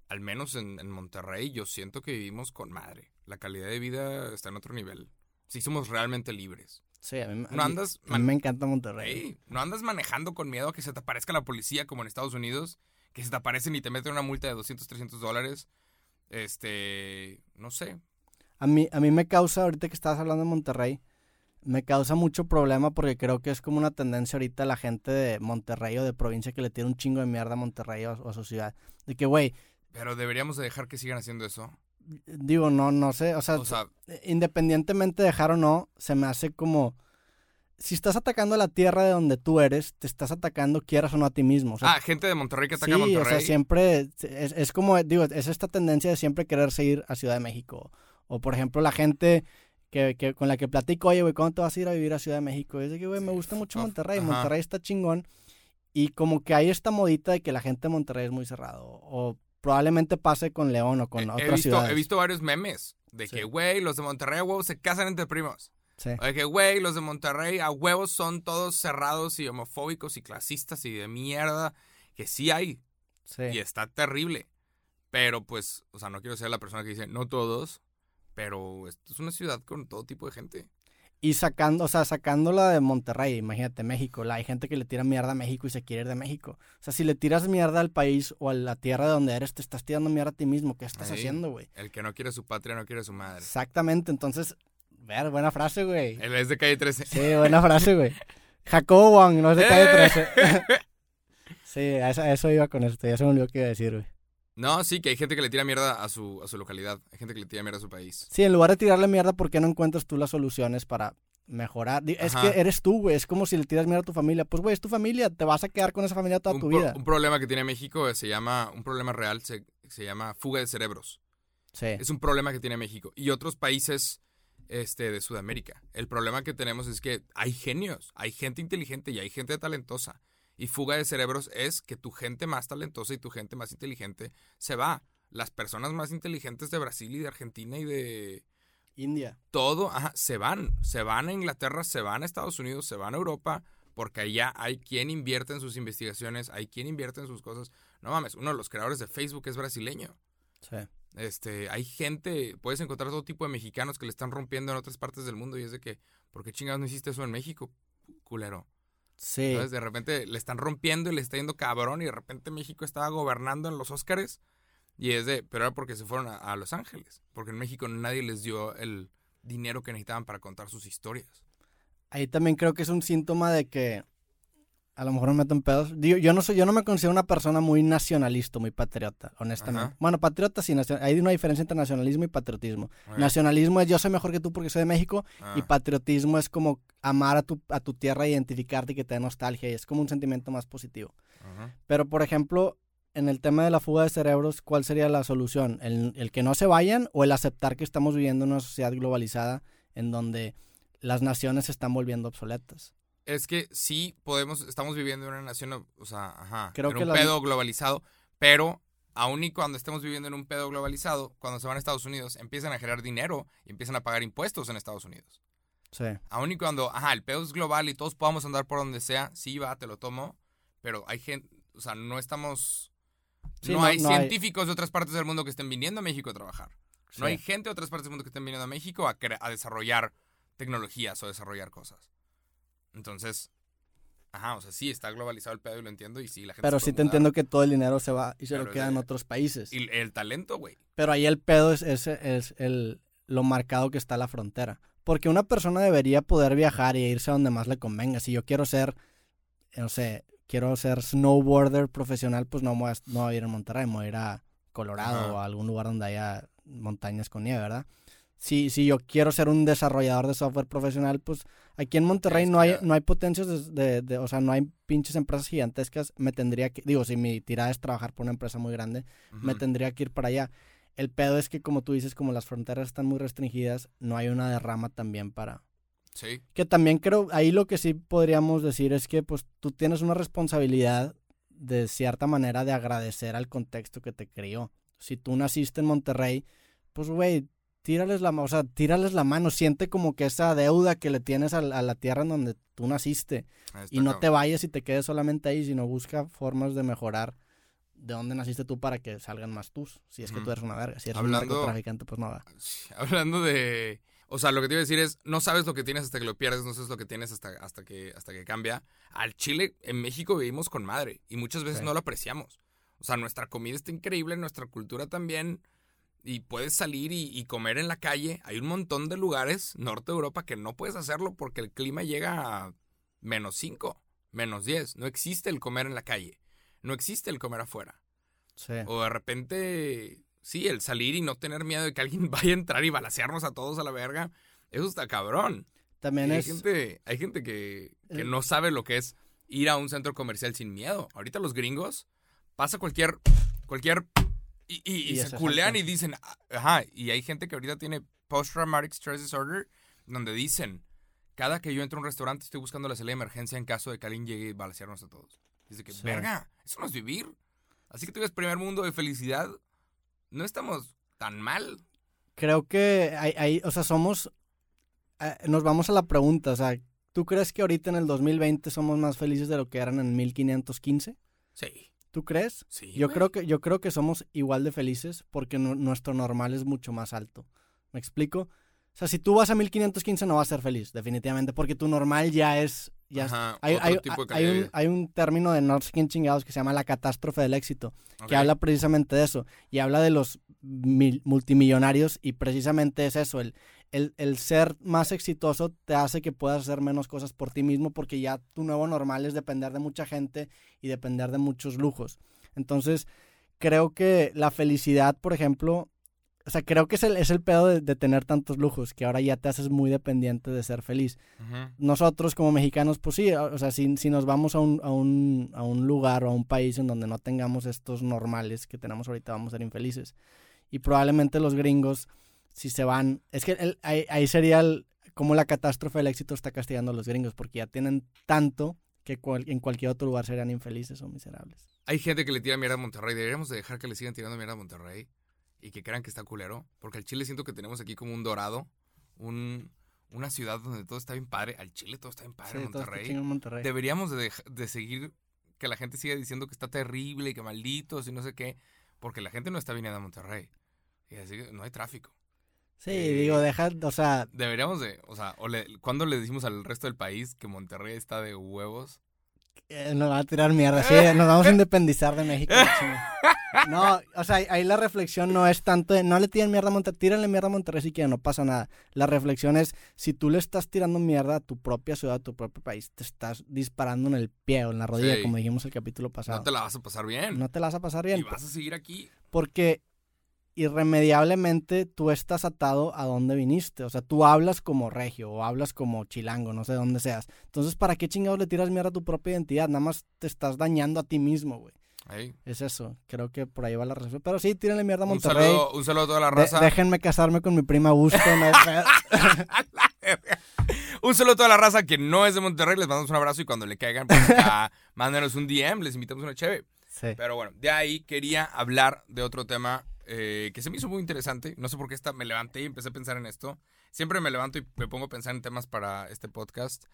al menos en, en Monterrey, yo siento que vivimos con madre. La calidad de vida está en otro nivel. Sí somos realmente libres. Sí, a mí, a No mí- andas... a mí me encanta Monterrey. Ey, no andas manejando con miedo a que se te aparezca la policía como en Estados Unidos, que se te aparecen y te meten una multa de 200, 300 dólares. Este, no sé. A mí, a mí me causa, ahorita que estabas hablando de Monterrey, me causa mucho problema porque creo que es como una tendencia ahorita la gente de Monterrey o de provincia que le tira un chingo de mierda a Monterrey o, o a su ciudad. De que, güey, Pero deberíamos de dejar que sigan haciendo eso. Digo, no, no sé, o sea, O sea, independientemente de dejar o no, se me hace como... Si estás atacando la tierra de donde tú eres, te estás atacando, quieras o no, a ti mismo. O sea, ah, gente de Monterrey que ataca sí, a Monterrey. o sea, siempre es, es como, digo, es esta tendencia de siempre quererse ir a Ciudad de México. O, por ejemplo, la gente que, que con la que platico, oye, güey, ¿cuándo te vas a ir a vivir a Ciudad de México? Y es de que, güey, me gusta mucho Monterrey. Monterrey está chingón. Y como que hay esta modita de que la gente de Monterrey es muy cerrado. O probablemente pase con León o con He- he, otras visto, ciudades. he visto varios memes de Sí. que, güey, los de Monterrey a huevos se casan entre primos. Sí. O de que, güey, los de Monterrey a huevos son todos cerrados y homofóbicos y clasistas y de mierda. Que sí hay. sí. Y está terrible. Pero pues, o sea, no quiero ser la persona que dice, no todos. Pero esto es una ciudad con todo tipo de gente. Y sacando, o sea, sacándola de Monterrey, imagínate, México. La, hay gente que le tira mierda a México y se quiere ir de México. O sea, si le tiras mierda al país o a la tierra de donde eres, te estás tirando mierda a ti mismo. ¿Qué estás Ahí. haciendo, güey? El que no quiere su patria no quiere su madre. Exactamente, entonces, ver, buena frase, güey. Él es de calle 13. Sí, buena frase, güey. Jacobo Wong, no es de calle ¡Eh! 13. sí, a eso, a eso iba con esto, ya se me olvidó qué iba a decir, güey. No, sí, que hay gente que le tira mierda a su, a su localidad. Hay gente que le tira mierda a su país. Sí, en lugar de tirarle mierda, ¿por qué no encuentras tú las soluciones para mejorar? Es Ajá. que eres tú, güey, es como si le tiras mierda a tu familia. Pues, güey, es tu familia, te vas a quedar con esa familia toda un, tu pro- vida. un problema que tiene México se llama, un problema real se, se llama fuga de cerebros. Sí, Es un problema que tiene México y otros países este, de Sudamérica. El problema que tenemos es que hay genios, hay gente inteligente y hay gente talentosa. Y fuga de cerebros es que tu gente más talentosa y tu gente más inteligente se va. Las personas más inteligentes de Brasil y de Argentina y de India. todo, ajá, se van. Se van a Inglaterra, se van a Estados Unidos, se van a Europa, porque allá hay quien invierte en sus investigaciones, hay quien invierte en sus cosas. No mames, uno de los creadores de Facebook es brasileño. Sí. Este, hay gente, puedes encontrar todo tipo de mexicanos que le están rompiendo en otras partes del mundo y es de que, ¿por qué chingados no hiciste eso en México, culero? Sí. ¿Sabes? De repente le están rompiendo y le está yendo cabrón y de repente México estaba gobernando en los Óscares y es de, pero era porque se fueron a, a Los Ángeles, porque en México nadie les dio el dinero que necesitaban para contar sus historias. Ahí también creo que es un síntoma de que a lo mejor me meto en pedos. Yo no soy, yo no me considero una persona muy nacionalista, muy patriota, honestamente. Ajá. Bueno, patriota sí, nacio- hay una diferencia entre nacionalismo y patriotismo. Nacionalismo es yo soy mejor que tú porque soy de México y Ah, patriotismo es como amar a tu, a tu tierra, identificarte y que te dé nostalgia y es como un sentimiento más positivo. Pero, por ejemplo, en el tema de la fuga de cerebros, ¿cuál sería la solución? ¿El, el que no se vayan o el aceptar que estamos viviendo en una sociedad globalizada en donde las naciones se están volviendo obsoletas? Es que sí podemos, estamos viviendo en una nación, o sea, ajá, Creo en que un pedo globalizado, pero aún y cuando estemos viviendo en un pedo globalizado, cuando se van a Estados Unidos, empiezan a generar dinero y empiezan a pagar impuestos en Estados Unidos. Sí. Aún y cuando, ajá, el pedo es global y todos podamos andar por donde sea, sí va, te lo tomo, pero hay gente, o sea, no estamos, Sí, no, no- hay no hay- científicos de otras partes del mundo que estén viniendo a México a trabajar. sí. No hay gente de otras partes del mundo que estén viniendo a México a, a desarrollar tecnologías o desarrollar cosas. Entonces, ajá, o sea, sí, está globalizado el pedo y lo entiendo y sí, la gente Pero sí te entiendo que todo el dinero se va y se Pero lo queda en otros países. Y el talento, güey. Pero ahí el pedo es, es, es el, lo marcado que está la frontera. Porque una persona debería poder viajar y irse a donde más le convenga. Si yo quiero ser, no sé, quiero ser snowboarder profesional, pues no voy a, no voy a ir a Monterrey, me voy a ir a Colorado o a algún lugar donde haya montañas con nieve, ¿verdad? Si, si yo quiero ser un desarrollador de software profesional, pues aquí en Monterrey no hay, no hay potencias de, de- de- o sea, no hay pinches empresas gigantescas. Me tendría que, digo, si mi tirada es trabajar por una empresa muy grande, me tendría que ir para allá. El pedo es que, como tú dices, como las fronteras están muy restringidas, no hay una derrama también para... Sí, Que también creo, ahí lo que sí podríamos decir es que pues tú tienes una responsabilidad de cierta manera de agradecer al contexto que te crió. Si tú naciste en Monterrey, pues güey, tírales la, o sea, tírales la mano, siente como que esa deuda que le tienes a, la- a la tierra en donde tú naciste y no cabrón. te vayas y te quedes solamente ahí, sino busca formas de mejorar de dónde naciste tú para que salgan más tus. Si es que tú eres una verga. Si eres Hablando- un narcotraficante, pues no va. Sí, Hablando de. O sea, lo que te iba a decir es, no sabes lo que tienes hasta que lo pierdes, no sabes lo que tienes hasta, hasta, que, hasta que cambia. Al Chile, en México vivimos con madre y muchas veces Sí. no lo apreciamos. O sea, nuestra comida está increíble, nuestra cultura también. Y puedes salir y, y comer en la calle. Hay un montón de lugares, norte de Europa, que no puedes hacerlo porque el clima llega a menos 5, menos 10. No existe el comer en la calle. No existe el comer afuera. Sí. O de repente, sí, el salir y no tener miedo de que alguien vaya a entrar y balasearnos a todos a la verga. Eso está cabrón. También hay es... gente, hay gente que, que Eh. no sabe lo que es ir a un centro comercial sin miedo. Ahorita los gringos pasa cualquier, cualquier y, y- se culean y dicen, "Ah, ajá, y hay gente que ahorita tiene post-traumatic stress disorder, donde dicen, cada que yo entro a un restaurante estoy buscando la salida de emergencia en caso de que alguien llegue y balasearnos a todos. Dice que, Sí. verga, eso no es vivir. Así que tú ves primer mundo de felicidad, no estamos tan mal. Creo que hay, hay- o sea, somos... eh, nos vamos a la pregunta, o sea, ¿tú crees que ahorita en el 2020 somos más felices de lo que eran en 1515? Sí, ¿Tú crees? sí. Yo creo que yo creo que somos igual de felices porque nu- nuestro normal es mucho más alto. ¿Me explico? O sea, si tú vas a 1515 no vas a ser feliz, definitivamente, porque tu normal ya es ya es- hay, otro hay- tipo de hay un, hay un término de no sé quién chingados que se llama la catástrofe del éxito, que habla precisamente de eso y habla de los mil- multimillonarios y precisamente es eso, el, el, el ser más exitoso te hace que puedas hacer menos cosas por ti mismo porque ya tu nuevo normal es depender de mucha gente y depender de muchos lujos. Entonces, creo que la felicidad, por ejemplo, o sea, creo que es el, es el pedo de, de tener tantos lujos, que ahora ya te haces muy dependiente de ser feliz. Nosotros como mexicanos, pues sí, o sea, si, si nos vamos a un, a, un, a un lugar o a un país en donde no tengamos estos normales que tenemos ahorita, vamos a ser infelices. Y probablemente los gringos, si se van, es que el- ahí, ahí sería el- como la catástrofe del éxito está castigando a los gringos, porque ya tienen tanto que cual- en cualquier otro lugar serían infelices o miserables. Hay gente que le tira mierda a Monterrey. Deberíamos de dejar que le sigan tirando mierda a Monterrey y que crean que está culero. Porque al Chile siento que tenemos aquí como un dorado, un, una ciudad donde todo está bien padre. Al Chile todo está bien padre Sí, en todo está Monterrey. Monterrey. Deberíamos de, de seguir que la gente siga diciendo que está terrible y que malditos y no sé qué. Porque la gente no está viniendo a Monterrey. Y así que no hay tráfico. Sí, Eh, digo, deja, o sea, Deberíamos de, o sea, o le, ¿cuándo le decimos al resto del país que Monterrey está de huevos? eh, nos va a tirar mierda, sí, nos vamos a independizar de México. No, o sea, ahí la reflexión no es tanto de no le tiren mierda a Monterrey, tírenle mierda a Monterrey si quieren, no pasa nada. La reflexión es, si tú le estás tirando mierda a tu propia ciudad, a tu propio país, te estás disparando en el pie o en la rodilla, Sí. como dijimos el capítulo pasado. No te la vas a pasar bien. No te la vas a pasar bien. y vas a seguir aquí. Porque irremediablemente tú estás atado a donde viniste. O sea, tú hablas como regio o hablas como chilango, no sé de dónde seas. Entonces, ¿para qué chingados le tiras mierda a tu propia identidad? Nada más te estás dañando a ti mismo, güey. Ahí. Es eso. Creo que por ahí va la resolución. Pero sí, tírenle mierda a Un Monterrey. saludo, un saludo a toda la De- raza. déjenme casarme con mi prima pedo. Un saludo a toda la raza que no es de Monterrey. Les mandamos un abrazo y cuando le caigan, pues, mándenos un DM. Les invitamos una cheve. sí. Pero bueno, de ahí quería hablar de otro tema eh, que se me hizo muy interesante. No sé por qué esta, me levanté y empecé a pensar en esto. Siempre me levanto y me pongo a pensar en temas para este podcast.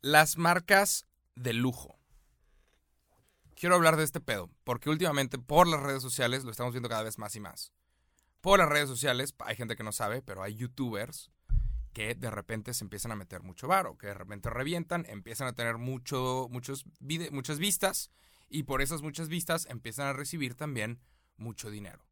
Las marcas de lujo. Quiero hablar de este pedo, porque últimamente por las redes sociales lo estamos viendo cada vez más y más. Por las redes sociales, hay gente que no sabe, pero hay youtubers que de repente se empiezan a meter mucho varo, que de repente revientan, empiezan a tener mucho, muchos muchas vistas y por esas muchas vistas empiezan a recibir también mucho dinero.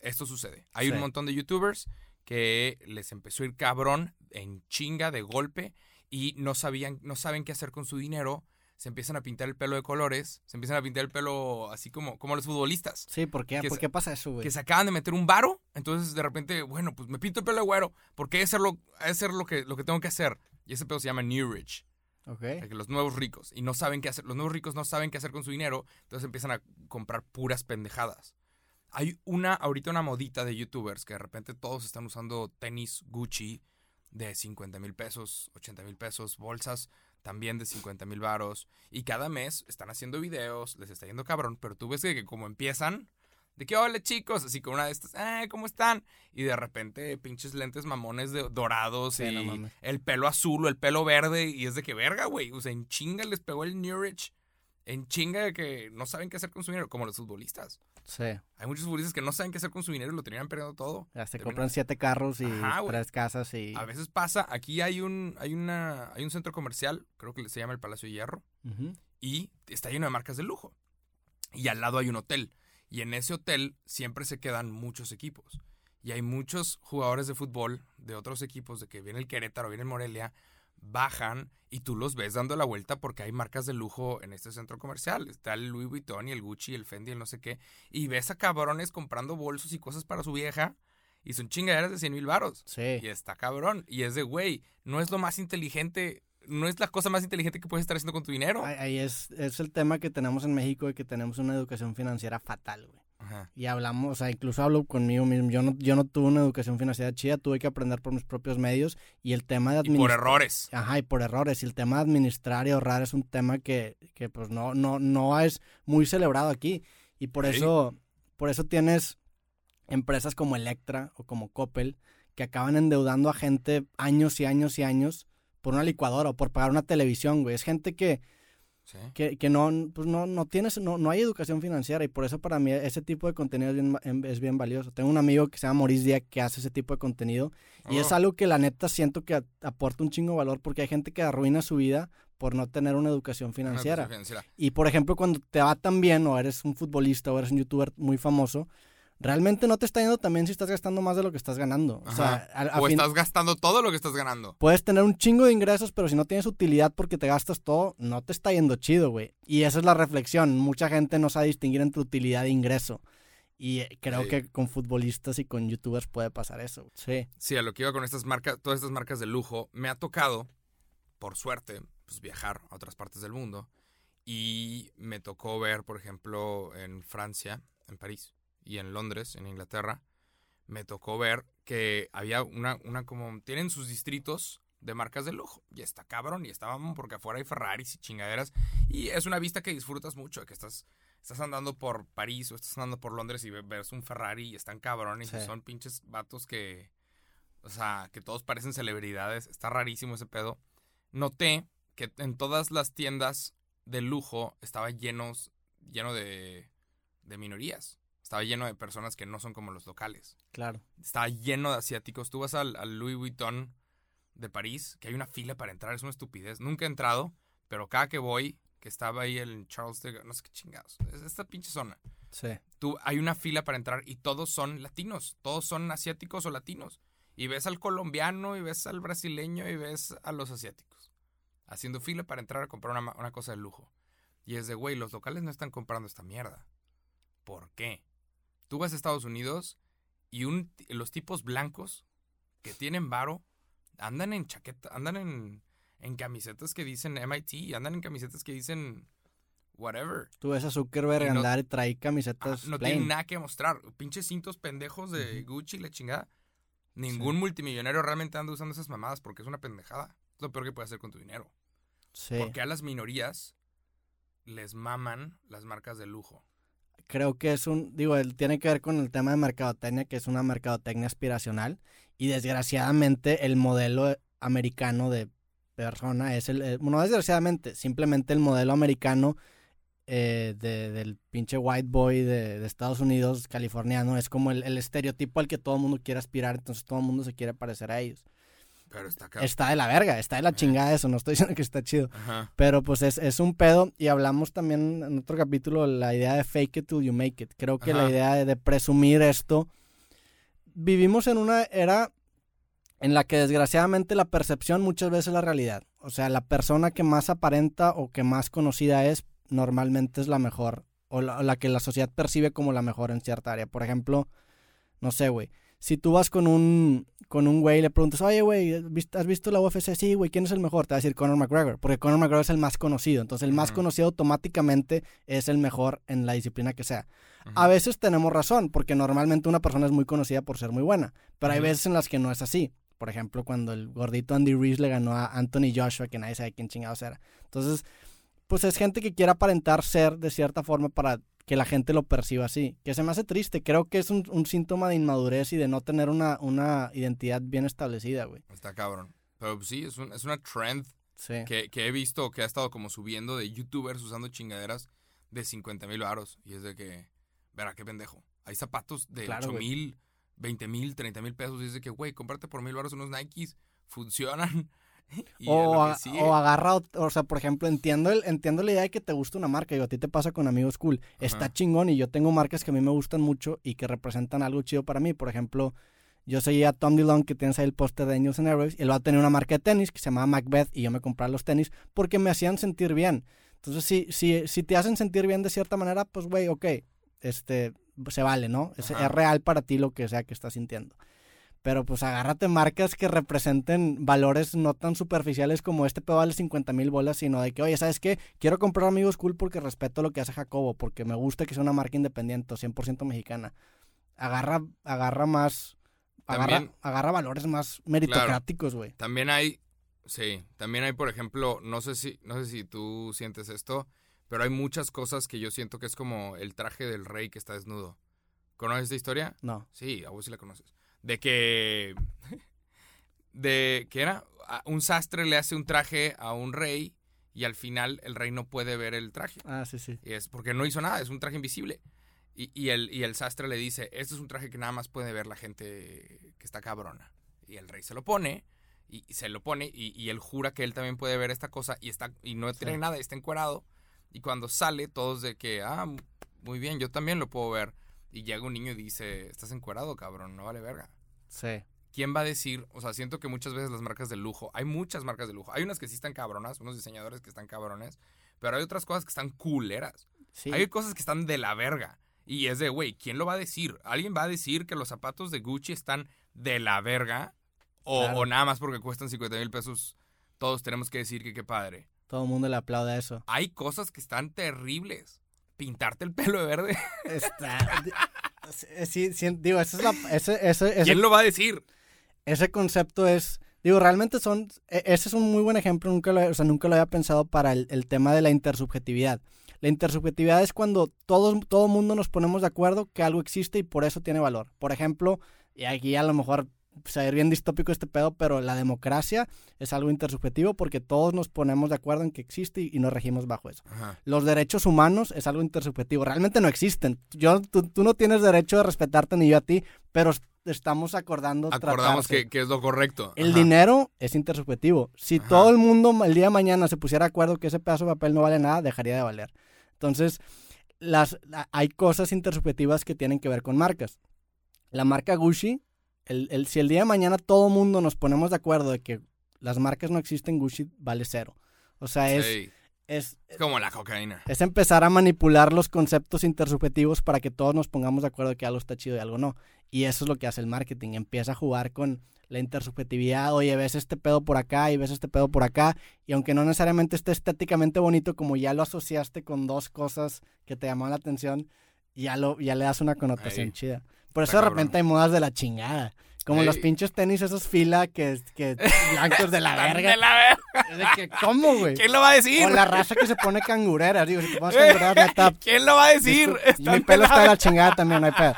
Esto sucede. Hay Sí. un montón de youtubers que les empezó a ir cabrón en chinga de golpe y no sabían, no saben qué hacer con su dinero. Se empiezan a pintar el pelo de colores, se empiezan a pintar el pelo así como, como los futbolistas Sí, ¿por qué? ¿Por qué pasa eso, güey? que se acaban de meter un varo, entonces de repente, bueno, pues me pinto el pelo de güero, porque hay que hacer lo, hacer lo que, lo que tengo que hacer. Y ese pedo se llama New Rich, Ok. de que los nuevos ricos, y no saben qué hacer, los nuevos ricos no saben qué hacer con su dinero, entonces empiezan a comprar puras pendejadas. Hay una, ahorita una modita de youtubers que de repente todos están usando tenis Gucci de 50 mil pesos, 80 mil pesos, bolsas también de 50 mil varos, y cada mes están haciendo videos, les está yendo cabrón, pero tú ves que, que como empiezan, de que hola chicos, así con una de estas, eh, ¿cómo están? Y de repente pinches lentes mamones de, dorados Sí, y no el pelo azul o el pelo verde, y es de que verga, güey, o sea, en chinga les pegó el New Rich, en chinga de que no saben qué hacer con su dinero, como los futbolistas. Sí. Hay muchos futbolistas que no saben qué hacer con su dinero y lo terminan perdiendo todo. Ya se compran siete carros y Ajá, tres casas y... A veces pasa, aquí hay un, hay una, hay un centro comercial, creo que se llama el Palacio de Hierro, y está lleno de marcas de lujo. Y al lado hay un hotel. Y en ese hotel siempre se quedan muchos equipos. Y hay muchos jugadores de fútbol de otros equipos, de que viene el Querétaro, viene el Morelia, bajan y tú los ves dando la vuelta porque hay marcas de lujo en este centro comercial. Está el Louis Vuitton y el Gucci, el Fendi, el no sé qué. Y ves a cabrones comprando bolsos y cosas para su vieja. Y son chingaderas de 100 mil varos. Sí. Y está cabrón. Y es de, güey, no es lo más inteligente, no es la cosa más inteligente que puedes estar haciendo con tu dinero. Ahí- Ahí es, es el tema que tenemos en México de que tenemos una educación financiera fatal, güey. Ajá. Y hablamos, o sea, incluso hablo conmigo mismo. Yo no, yo no tuve una educación financiera chida, tuve que aprender por mis propios medios. Y el tema de Y por administrar. errores. Ajá, y por errores. Y el tema de administrar y ahorrar es un tema que, que pues no, no, no es muy celebrado aquí. Y por Sí. eso, por eso tienes empresas como Electra o como Coppel que acaban endeudando a gente años y años y años por una licuadora o por pagar una televisión, güey. Es gente que, Sí. que, que no, pues no, no tienes, no, no hay educación financiera y por eso para mí ese tipo de contenido es bien, em- es bien valioso. Tengo un amigo que se llama Maurice Díaz que hace ese tipo de contenido y es Oh. algo que la neta siento que aporta un chingo de valor porque hay gente que arruina su vida por no tener una educación Una financiera. educación financiera. Y por ejemplo, cuando te va tan bien o eres un futbolista o eres un youtuber muy famoso, realmente no te está yendo tan bien si estás gastando más de lo que estás ganando. O sea, Ajá. al- a o fin- estás gastando todo lo que estás ganando. puedes tener un chingo de ingresos, pero si no tienes utilidad porque te gastas todo, no te está yendo chido, güey. Y esa es la reflexión. Mucha gente no sabe distinguir entre utilidad e ingreso. Y eh, creo Sí. que con futbolistas y con youtubers puede pasar eso. güey. Sí. Sí, a lo que iba con estas marcas, todas estas marcas de lujo, me ha tocado, por suerte, pues viajar a otras partes del mundo. Y me tocó ver, por ejemplo, en Francia, en París, y en Londres, en Inglaterra, me tocó ver que había una, una como, tienen sus distritos de marcas de lujo. Y está cabrón, y estaban porque afuera hay Ferraris y chingaderas. Y es una vista que disfrutas mucho, que estás, estás andando por París o estás andando por Londres y ve- ves un Ferrari y están cabrones y Sí. son pinches vatos que, o sea, que todos parecen celebridades. Está rarísimo ese pedo. Noté que en todas las tiendas de lujo estaba llenos, lleno de, de minorías. Estaba lleno de personas que no son como los locales. Claro. Estaba lleno de asiáticos. Tú vas al, al Louis Vuitton de París, que hay una fila para entrar, es una estupidez. Nunca he entrado, pero cada que voy, que estaba ahí el Charles de... No sé qué chingados. Es esta pinche zona. Sí. Tú, hay una fila para entrar y todos son latinos, todos son asiáticos o latinos. Y ves al colombiano, y ves al brasileño, y ves a los asiáticos. Haciendo fila para entrar a comprar una, una cosa de lujo. Y es de, güey, los locales no están comprando esta mierda. ¿Por qué? Tú vas a Estados Unidos y un, los tipos blancos que tienen varo andan en chaqueta, andan en, en camisetas que dicen MIT, andan en camisetas que dicen whatever. Tú ves a Zuckerberg Y no- andar y trae Ah, camisetas no plain. tienen nada que mostrar. Pinches cintos pendejos de Gucci, la chingada. Ningún multimillonario realmente anda usando esas mamadas porque es una pendejada. Es lo peor que puedes hacer con tu dinero. Sí. Porque a las minorías les maman las marcas de lujo. Creo que es un, digo, él tiene que ver con el tema de mercadotecnia, que es una mercadotecnia aspiracional, y desgraciadamente el modelo americano de persona es el, eh, no desgraciadamente, simplemente el modelo americano eh, de- del pinche white boy de, Estados Unidos, californiano, es como el, el estereotipo al que todo el mundo quiere aspirar, entonces todo el mundo se quiere parecer a ellos. Pero está de la verga, está de la chingada eso, no estoy diciendo que está chido. Ajá. Pero pues es, es un pedo y hablamos también en otro capítulo la idea de fake it till you make it. Creo que la idea de, de presumir esto. Vivimos en una era en la que desgraciadamente la percepción muchas veces es la realidad. O sea, la persona que más aparenta o que más conocida es normalmente es la mejor o la, o la que la sociedad percibe como la mejor en cierta área. Por ejemplo, no sé, güey. Si tú vas con un con un güey y le preguntas, oye, güey, ¿has visto- ¿has visto la UFC? Sí, güey, ¿quién es el mejor? Te va a decir Conor McGregor, porque Conor McGregor es el más conocido. Entonces, el más conocido automáticamente es el mejor en la disciplina que sea. A veces tenemos razón, porque normalmente una persona es muy conocida por ser muy buena, pero hay veces en las que no es así. Por ejemplo, cuando el gordito Andy Reese le ganó a Anthony Joshua, que nadie sabe quién chingados era. Entonces, pues es gente que quiere aparentar ser de cierta forma para que la gente lo perciba así. Que se me hace triste. Creo que es un, un síntoma de inmadurez y de no tener una, una identidad bien establecida, güey. Está cabrón. Pero pues, sí, es, un- es una trend Sí. que, que he visto que ha estado como subiendo de youtubers usando chingaderas de 50 mil varos. Y es de que, verá qué pendejo. Hay zapatos de Claro, 8 güey. mil, 20 mil, 30 mil pesos. Y es de que, güey, cómprate por mil varos unos Nikes. Funcionan. O, a- o agarra, o sea, por ejemplo, entiendo, el, entiendo la idea de que te gusta una marca, y a ti te pasa con amigos cool, está chingón y yo tengo marcas que a mí me gustan mucho y que representan algo chido para mí, por ejemplo, yo seguía a Tom DeLonge que tienes ahí el póster de Angels and Airwaves y él va a tener una marca de tenis que se llama Macbeth y yo me compraba los tenis porque me hacían sentir bien. Entonces, si, si, si te hacen sentir bien de cierta manera, pues, güey, ok, este, se vale, ¿no? Es real para ti lo que sea que estás sintiendo. Pero pues agárrate marcas que representen valores no tan superficiales como este pedo vale 50 mil bolas, sino de que, oye, ¿sabes qué? Quiero comprar amigos cool porque respeto lo que hace Jacobo, porque me gusta que sea una marca independiente o 100% mexicana. Agarra, agarra más, agarra, También- agarra valores más meritocráticos, güey. También hay, sí, también hay, por ejemplo, no sé si, no sé si tú sientes esto, pero hay muchas cosas que yo siento que es como el traje del rey que está desnudo. ¿Conoces esta historia? No. Sí, a vos sí la conoces. De que, de que era un sastre le hace un traje a un rey y al final el rey no puede ver el traje. Ah, sí, sí. Y es porque no hizo nada, es un traje invisible. Y, y el, y el sastre le dice, este es un traje que nada más puede ver la gente que está cabrona. Y el rey se lo pone, y, y se lo pone, y, y él jura que él también puede ver esta cosa, y está y no tiene Sí. nada, está encuerado. Y cuando sale, todos de que, ah, muy bien, yo también lo puedo ver. Y llega un niño y dice, estás encuerado, cabrón, no vale verga. Sí. ¿Quién va a decir? O sea, siento que muchas veces las marcas de lujo, hay muchas marcas de lujo. Hay unas que sí están cabronas, unos diseñadores que están cabrones, pero hay otras cosas que están culeras. Sí. Hay cosas que están de la verga. Y es de, güey, ¿quién lo va a decir? ¿Alguien va a decir que los zapatos de Gucci están de la verga? O, Claro. o nada más porque cuestan 50 mil pesos, todos tenemos que decir que qué padre. Todo el mundo le aplaude a eso. Hay cosas que están terribles. Pintarte el pelo de verde. Está. Sí, sí, digo, esa es la, ese, ese, ese, ¿Quién lo va a decir? ese concepto es, digo, realmente son, e- ese es un muy buen ejemplo, nunca lo, o sea, nunca lo había pensado para el, el tema de la intersubjetividad. La intersubjetividad es cuando todos, todo mundo nos ponemos de acuerdo que algo existe y por eso tiene valor. Por ejemplo, y aquí a lo mejor se va a ir bien distópico este pedo, pero la democracia es algo intersubjetivo porque todos nos ponemos de acuerdo en que existe y, y nos regimos bajo eso. Ajá. Los derechos humanos es algo intersubjetivo. Realmente no existen. Yo, tú, tú no tienes derecho de respetarte ni yo a ti, pero est- estamos acordando Acordamos que, que es lo correcto. El dinero es intersubjetivo. Si Ajá. todo el mundo el día de mañana se pusiera de acuerdo que ese pedazo de papel no vale nada, dejaría de valer. Entonces, las, hay cosas intersubjetivas que tienen que ver con marcas. La marca Gucci, el, el, si el día de mañana todo mundo nos ponemos de acuerdo de que las marcas no existen, Gucci vale cero. O sea, es, Sí. es, Es como la cocaína. es empezar a manipular los conceptos intersubjetivos para que todos nos pongamos de acuerdo de que algo está chido y algo no. Y eso es lo que hace el marketing. Empieza a jugar con la intersubjetividad. Oye, ves este pedo por acá y ves este pedo por acá. Y aunque no necesariamente esté estéticamente bonito, como ya lo asociaste con dos cosas que te llamaron la atención, ya, lo, ya le das una connotación chida. Por eso Está de repente hay modas de la chingada. Como Ey. los pinches tenis, esos fila que, que blancos de la verga. de la verga. Es de que, ¿Cómo, güey? ¿Quién lo va a decir? O la raza que se pone cangureras, digo, si te pones cangureras, neta. ¿Quién lo va a decir? Mi pelo está de la chingada también, no hay pedo.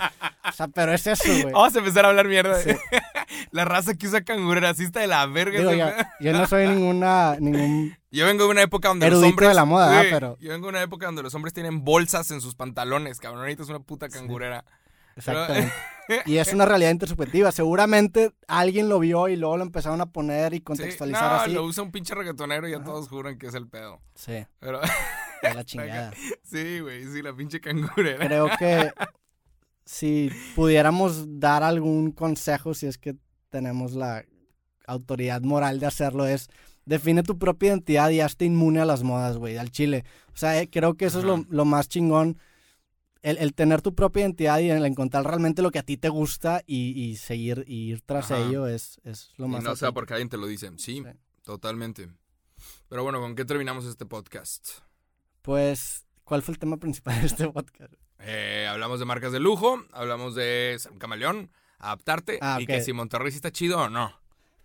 O sea, pero es eso, güey. Vamos a empezar a hablar mierda. Sí. La raza que usa canguro racista de la verga. Digo, yo no soy ninguna, ningún... Yo vengo de una época donde los hombres. de la moda, Sí. Pero- Yo vengo de una época donde los hombres tienen bolsas en sus pantalones, cabrón. Ahorita es una puta cangurera. Exactamente. Y es una realidad intersubjetiva. Seguramente alguien lo vio y luego lo empezaron a poner y Sí, contextualizar no, así. lo usa un pinche reggaetonero y ya Ajá. todos juran que es el pedo. Sí, Pero de la chingada. sí, güey, sí, la pinche cangurera. Creo que si pudiéramos dar algún consejo, si es que tenemos la autoridad moral de hacerlo, es define tu propia identidad y hazte inmune a las modas, güey, al chile. O sea, eh, creo que eso es lo, lo más chingón. El, el tener tu propia identidad y el encontrar realmente lo que a ti te gusta y, y seguir y ir tras Ajá. ello es, es lo Y más no sea porque alguien te lo dice. Sí, Sí. totalmente. Pero bueno, ¿con qué terminamos este podcast? Pues, ¿cuál fue el tema principal de este podcast? Eh, hablamos de marcas de lujo, hablamos de ser un camaleón, adaptarte Ah, y que si Monterrey sí está chido o no.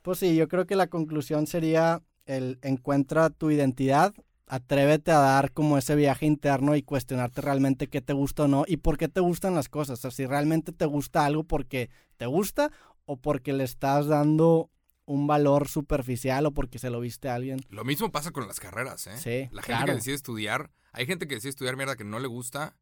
Pues sí, yo creo que la conclusión sería el encuentra tu identidad, atrévete a dar como ese viaje interno y cuestionarte realmente qué te gusta o no y por qué te gustan las cosas. O sea, si realmente te gusta algo porque te gusta o porque le estás dando un valor superficial o porque se lo viste a alguien. Lo mismo pasa con las carreras, ¿eh? Sí, La gente claro. que decide estudiar, hay gente que decide estudiar mierda que no le gusta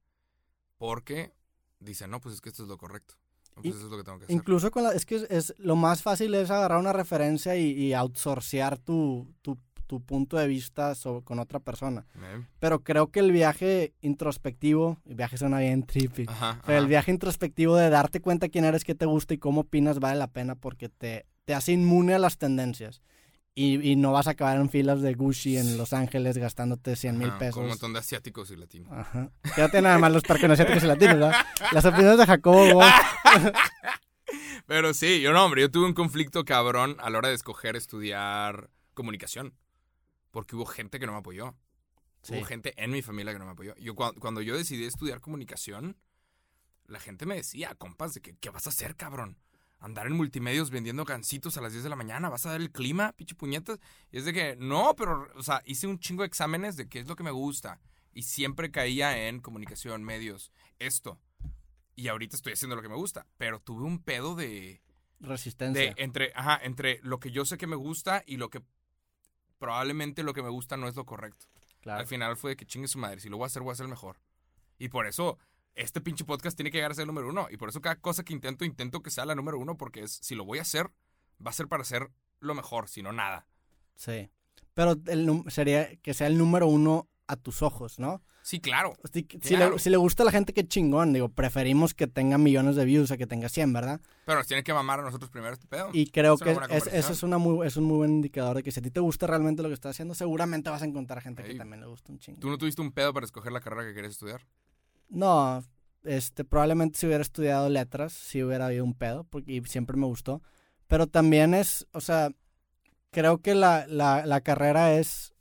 porque dice, no, pues es que esto es lo correcto. Pues eso es lo que tengo que hacer. Incluso con la, es que es, es- lo más fácil es agarrar una referencia y, y outsourcear tu, tu, tu punto de vista con otra persona. Pero creo que el viaje introspectivo, el viaje suena bien trippy, Ajá, pero el viaje introspectivo de darte cuenta quién eres, qué te gusta y cómo opinas vale la pena porque te, te hace inmune a las tendencias. Y, y no vas a acabar en filas de Gucci en Los Ángeles gastándote 100 mil pesos. Con un montón de asiáticos y latinos. Ajá. Tiene nada más los perconociáticos y latinos, ¿verdad? Las opiniones de Jacobo. Pero sí, yo no, hombre, yo tuve un conflicto cabrón a la hora de escoger estudiar comunicación. Porque hubo gente que no me apoyó. Sí. Hubo gente en mi familia que no me apoyó. Yo, cuando, cuando yo decidí estudiar comunicación, la gente me decía, compas, de que, ¿qué vas a hacer, cabrón? Andar en multimedios vendiendo gancitos a las 10 de la mañana, ¿vas a dar el clima, pinche puñetas? Y es de que, no, pero, o sea, hice un chingo de exámenes de qué es lo que me gusta. Y siempre caía en comunicación, medios, esto. Y ahorita estoy haciendo lo que me gusta. Pero tuve un pedo de, Resistencia. de entre, ajá, entre lo que yo sé que me gusta y lo que probablemente lo que me gusta no es lo correcto. claro. Al final fue de que chingue su madre. Si lo voy a hacer, voy a hacer mejor. Y por eso, este pinche podcast tiene que llegar a ser el número uno. Y por eso cada cosa que intento, intento que sea la número uno. Porque es, si lo voy a hacer, va a ser para hacer lo mejor, si no nada. Sí. Pero el sería que sea el número uno a tus ojos, ¿no? Sí, claro. Si, le, si le gusta a la gente, qué chingón. Digo, preferimos que tenga millones de views a que tenga 100, ¿verdad? Pero nos tiene que mamar a nosotros primero este pedo. Y creo Es que es, eso es, una muy, es un muy buen indicador de que si a ti te gusta realmente lo que estás haciendo, seguramente vas a encontrar gente que también le gusta un chingo. ¿Tú no tuviste un pedo para escoger la carrera que querías estudiar? No, este, probablemente si hubiera estudiado letras, sí hubiera habido un pedo, porque y siempre me gustó. Pero también es, o sea, creo que la, la, la carrera es,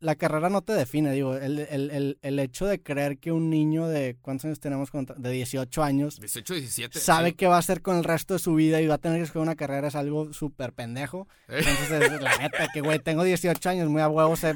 la carrera no te define, digo, el, el, el, el hecho de creer que un niño de, ¿cuántos años tenemos? contra- De 18 años, 18, 17. sabe sí. qué va a hacer con el resto de su vida y va a tener que escoger una carrera es algo súper pendejo. Eh, Entonces, es la neta, que güey, tengo 18 años, muy a huevo sé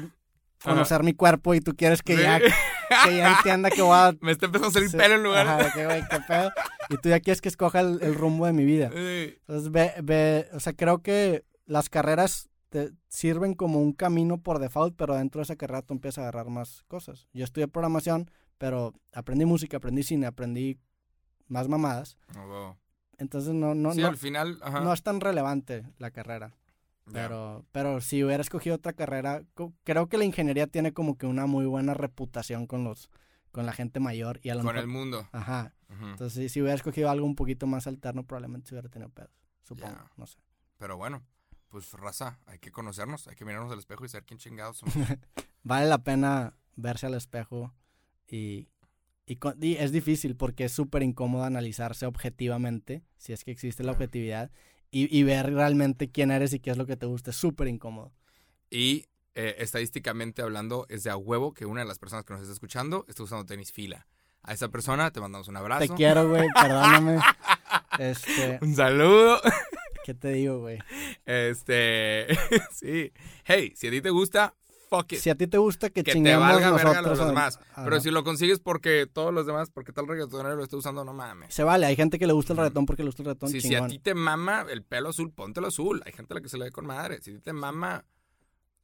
conocer mi cuerpo y tú quieres que ya, que ya entienda que voy a Me está empezando a salir Sí, pelo en lugar. Ajá, de que, güey, qué pedo. Y tú ya quieres que escoja el, el rumbo de mi vida. Entonces, ve, ve, o sea, creo que las carreras te sirven como un camino por default, pero dentro de esa carrera tú empiezas a agarrar más cosas. Yo estudié programación, pero aprendí música, aprendí cine, aprendí más mamadas. no, no. Entonces, no, no, sí, no, al final, ajá. no es tan relevante la carrera. Pero, pero si hubiera escogido otra carrera, creo que la ingeniería tiene como que una muy buena reputación con los, con la gente mayor y a lo Con mejor... el mundo. Ajá. Entonces, si, si hubiera escogido algo un poquito más alterno, probablemente se hubiera tenido pedos. Supongo, no sé. Pero bueno, pues raza, hay que conocernos, hay que mirarnos al espejo y saber quién chingados somos. Vale la pena verse al espejo y, y, y es difícil porque es súper incómodo analizarse objetivamente, si es que existe la objetividad, y, y ver realmente quién eres y qué es lo que te gusta. Es súper incómodo. y eh, estadísticamente hablando, es de a huevo que una de las personas que nos está escuchando está usando tenis fila. A esa persona te mandamos un abrazo. Te quiero, güey, perdóname. Este, Un saludo. ¿qué te digo, güey? Este, sí. Hey, si a ti te gusta, fuck it. Si a ti te gusta que, que te chinguemos valga verga nosotros. los o- demás. Pero si lo consigues porque todos los demás, porque tal reggaetonero lo está usando, no mames. Se vale, hay gente que le gusta el reggaetón porque le gusta el reggaetón Si, si a ti te mama el pelo azul, póntelo azul. Hay gente a la que se le ve con madre. Si a ti te mama,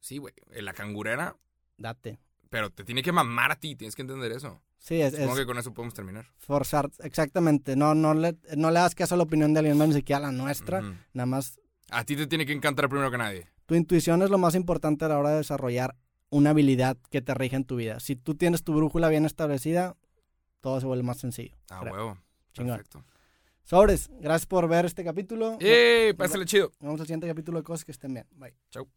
sí, güey, en la cangurera, Date. pero te tiene que mamar a ti, tienes que entender eso. Sí, es, Supongo es que con eso podemos terminar. forzar, exactamente. No, no, le, no le das caso a la opinión de alguien más, ni siquiera a la nuestra. Nada más A ti te tiene que encantar primero que nadie. Tu intuición es lo más importante a la hora de desarrollar una habilidad que te rige en tu vida. Si tú tienes tu brújula bien establecida, todo se vuelve más sencillo. Ah, creo. huevo. Chingón. Perfecto. Sobres, gracias por ver este capítulo. ¡Eh! Pásale chido. Nos vemos al siguiente capítulo de cosas que estén bien. Bye. Chau.